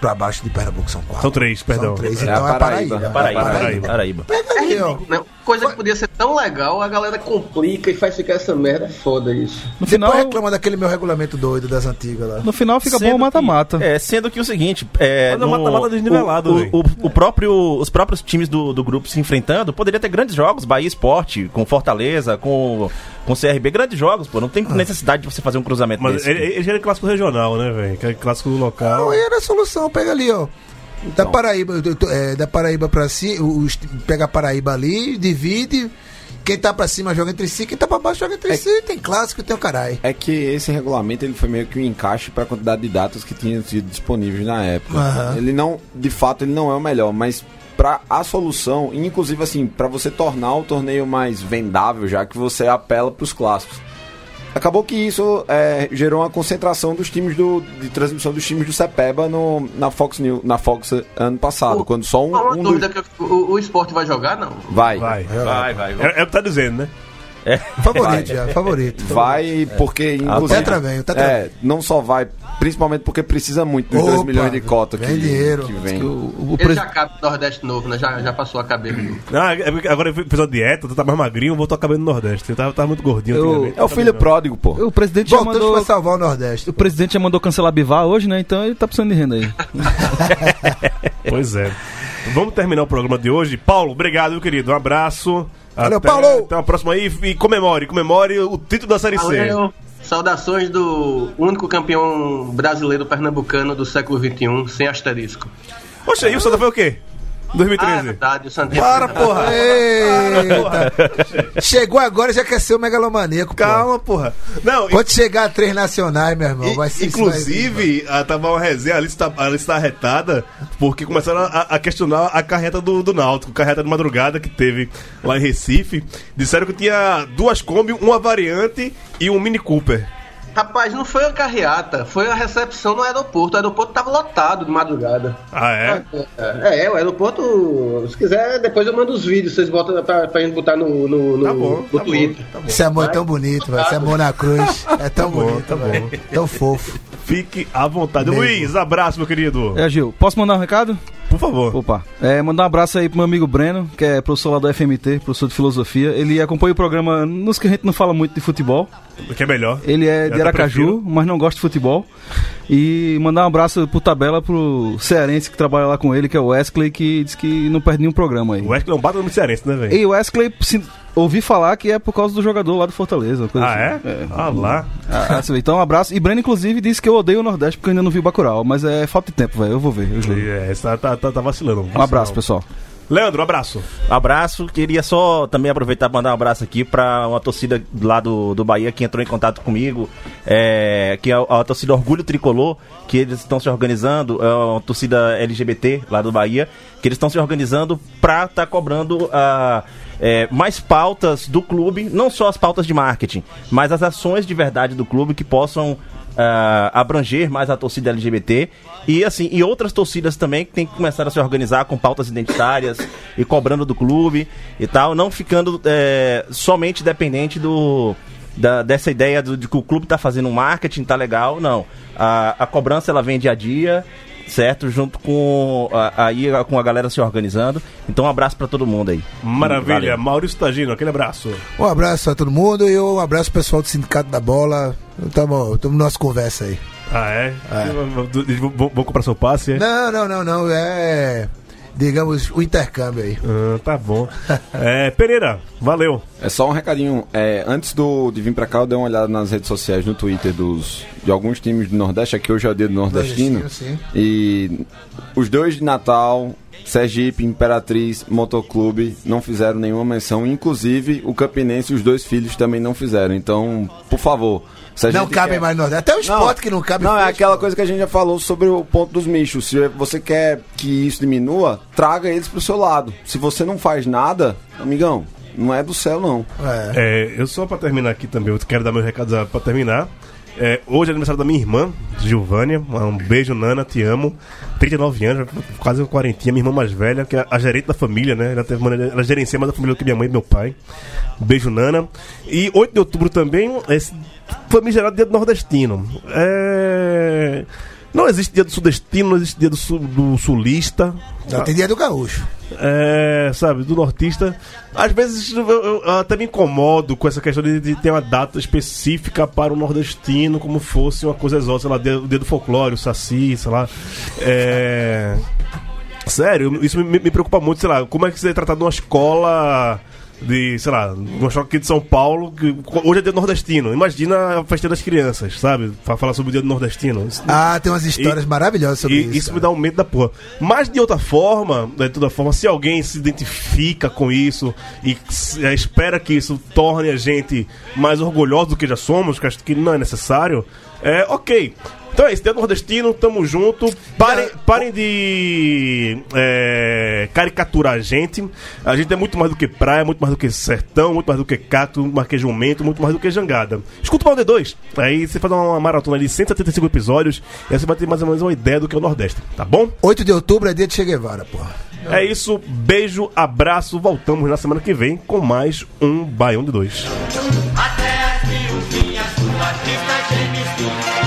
Pra baixo de Pernambuco são quatro. São três, perdão. São três, É então a é Paraíba. Paraíba. Paraíba. Paraíba. Paraíba. Pega aí, ó. Não, coisa que podia ser tão legal, a galera complica e faz ficar essa merda. Foda isso. No Depois final, reclama daquele meu regulamento doido das antigas lá. no final fica Sendo bom o mata-mata. É, sendo que o seguinte. É, Mas é mata-mata desnivelado, o, o, o- o próprio, os próprios times do, do grupo se enfrentando, poderia ter grandes jogos, Bahia Esporte, com Fortaleza, com, com CRB, grandes jogos, pô. Não tem necessidade de você fazer um cruzamento Mas desse. ele, ele já era clássico regional, né, velho? Que é Clássico local. Não, aí era a solução, pega ali, ó. Da Então. Paraíba, eu tô- é, da Paraíba pra cima, os- pega a Paraíba ali, divide. Quem tá pra cima joga entre si, quem tá pra baixo joga entre si. Tem clássico tem o caralho. É que esse regulamento ele foi meio que um encaixe para a quantidade de datas que tinham sido disponíveis na época. Aham. Ele não, de fato, ele não é o melhor, mas para a solução, inclusive assim, para você tornar o torneio mais vendável, já que você apela para os clássicos. Acabou que isso é, gerou uma concentração dos times do, de transmissão dos times do Cepeba no, na Fox News, na Fox ano passado, O- quando só um, Uma um dúvida dos... que o, o esporte vai jogar, não? vai, Vai. Vai, vai, vai. É, é o que tá dizendo, né? Favorito já, favorito. vai porque O inclusive Tetra vem, o Tetra é, não só vai, principalmente porque precisa muito dos 2 Opa, milhões de cota vem que, dinheiro. que vem. O, o Ele pres- já cabe no Nordeste novo, né? Já, já passou a cabeça. Ah, é agora eu fiz uma dieta, tu tá mais magrinho, voltou a cabelo no Nordeste. Eu tava, tava muito gordinho Eu-. É o filho pródigo, pô. o presidente já mandou. pra salvar o Nordeste. O presidente já mandou cancelar Bivar hoje, né? Então ele tá precisando de renda aí. Pois é. Vamos terminar o programa de hoje. Paulo, obrigado, meu querido. Um abraço. Valeu, Até- Paulo! Até a próxima aí e comemore, comemore o título da Série C. Valeu. Saudações do único campeão brasileiro pernambucano do século XXI, sem asterisco. Poxa, e o Santa foi o quê? Ah, é 2013. verdade, o Santos. Para, porra! Eita. Chegou agora já quer ser o megalomaníaco. Calma, porra. Não, Quando chegar a três nacionais, meu irmão, vai ser Inclusive, ah, tava uma resenha, a lista, a lista arretada, porque começaram a, a questionar a carreta do, do Náutico, carreta de madrugada que teve lá em Recife. Disseram que tinha duas Kombi, uma variante e um Mini Cooper. Rapaz, não foi a carreata, foi a recepção no aeroporto. O aeroporto tava lotado de madrugada. Ah, é? É, é, o aeroporto. Se quiser, depois eu mando os vídeos, vocês botam pra, pra gente botar no, no, no, Tá bom, no tá Twitter. bom, tá bom. Esse amor é tão bonito, velho. Esse amor na cruz é tão bom, bonito, tá velho. Tão fofo. Fique à vontade. Mesmo. Luiz, abraço, meu querido. É, Gil, posso mandar um recado? Por favor. Opa. É, mandar um abraço aí pro meu amigo Breno, que é professor lá do FMT, professor de filosofia. Ele acompanha o programa nos que a gente não fala muito de futebol. O que é melhor? Ele é Eu de Aracaju, mas não gosta de futebol. E mandar um abraço pro Tabela, pro cearense que trabalha lá com ele, que é o Wesley, que diz que não perde nenhum programa aí. O Wesley é um baita nome cearense, né, velho? E o Wesley, ouvi falar que é por causa do jogador lá do Fortaleza. Ah, é? assim. Ah, lá. Ah, vê. então, um abraço. E Breno, inclusive, disse que eu odeio o Nordeste porque eu ainda não vi o Bacurau. Mas é falta de tempo, velho. Eu vou ver, eu juro. É, tá, tá, tá, tá vacilando. Um abraço, pessoal. Leandro, um abraço. Abraço, queria só também aproveitar para mandar um abraço aqui para uma torcida lá do, do Bahia que entrou em contato comigo, é, que é a, a torcida Orgulho Tricolor, que eles estão se organizando, é uma torcida LGBT lá do Bahia, que eles estão se organizando para estar cobrando ah, é, mais pautas do clube, não só as pautas de marketing, mas as ações de verdade do clube que possam ah, abranger mais a torcida LGBT e assim e outras torcidas também que tem que começar a se organizar com pautas identitárias e cobrando do clube e tal, não ficando é, somente dependente do da- dessa ideia do- de que o clube tá fazendo um marketing, tá legal, não. A, a cobrança ela vem dia a dia, certo? Junto com a, aí com a galera se organizando. Então um abraço pra todo mundo aí. Maravilha. Valeu. Maurício Tagino, aquele abraço. Um abraço a todo mundo e um abraço pro pessoal do Sindicato da Bola. Tamo, tamo nossa conversa aí. Ah, é? Vou, vou comprar seu passe, é? Não, não, não, não. É. digamos, o intercâmbio aí. Ah, tá bom. É, Pereira, valeu. É só um recadinho. É, antes do, de vir pra cá, eu dei uma olhada nas redes sociais, no Twitter dos, de alguns times do Nordeste. Aqui hoje é o dia do Nordestino. Nordestino. E os dois de Natal, Sergipe, Imperatriz, Motoclube, não fizeram nenhuma menção. Inclusive, o Campinense e os dois filhos também não fizeram. Então, por favor. Não cabe quer- mais no Nordeste. Até o esporte que não cabe. Não, é aquela pô. coisa que a gente já falou sobre o ponto dos michos. Se você quer que isso diminua, traga eles pro seu lado. Se você não faz nada, amigão, não é do céu, não. É. É, eu só pra terminar aqui também, eu quero dar meus recados pra terminar. É, hoje é aniversário da minha irmã, Gilvânia. Um beijo, Nana, te amo. 39 anos, quase uma quarentinha, minha irmã mais velha, que é a gerente da família, né? Ela, teve, ela gerencia mais da família do que minha mãe e meu pai. Beijo, Nana. E 8 de outubro também, esse famigerado dia do nordestino. É. Não existe dia do sudestino, não existe dia do, sul- do sulista. Não, tem dia do gaúcho. É, sabe, do nortista. Às vezes eu, eu- eu até me incomodo com essa questão de, de ter uma data específica para o nordestino, como fosse uma coisa exótica, sei lá, o dia do folclore, o saci, sei lá. É. Sério, isso me, me preocupa muito, sei lá, como é que você é tratado numa escola de, sei lá, escola aqui de São Paulo, que hoje é dia do nordestino. Imagina a festa das crianças, sabe? Pra falar sobre o dia do nordestino. Ah, tem umas histórias E- maravilhosas sobre e isso. isso me dá um medo da porra. Mas de outra forma, de toda forma, se alguém se identifica com isso e eh, espera que isso torne a gente mais orgulhoso do que já somos, que acho que não é necessário, é ok. Então é isso, dia nordestino, tamo junto. Parem, parem de é, caricaturar a gente. A gente é muito mais do que praia, muito mais do que sertão, muito mais do que cacto, muito mais do que jumento, muito mais do que jangada. Escuta o Pau D2. Aí você faz uma maratona de 175 episódios e aí você vai ter mais ou menos uma ideia do que é o Nordeste, tá bom? 8 de outubro é dia de Che Guevara, porra. É isso, beijo, abraço. Voltamos na semana que vem com mais um Baião de Dois. Até artista James Dean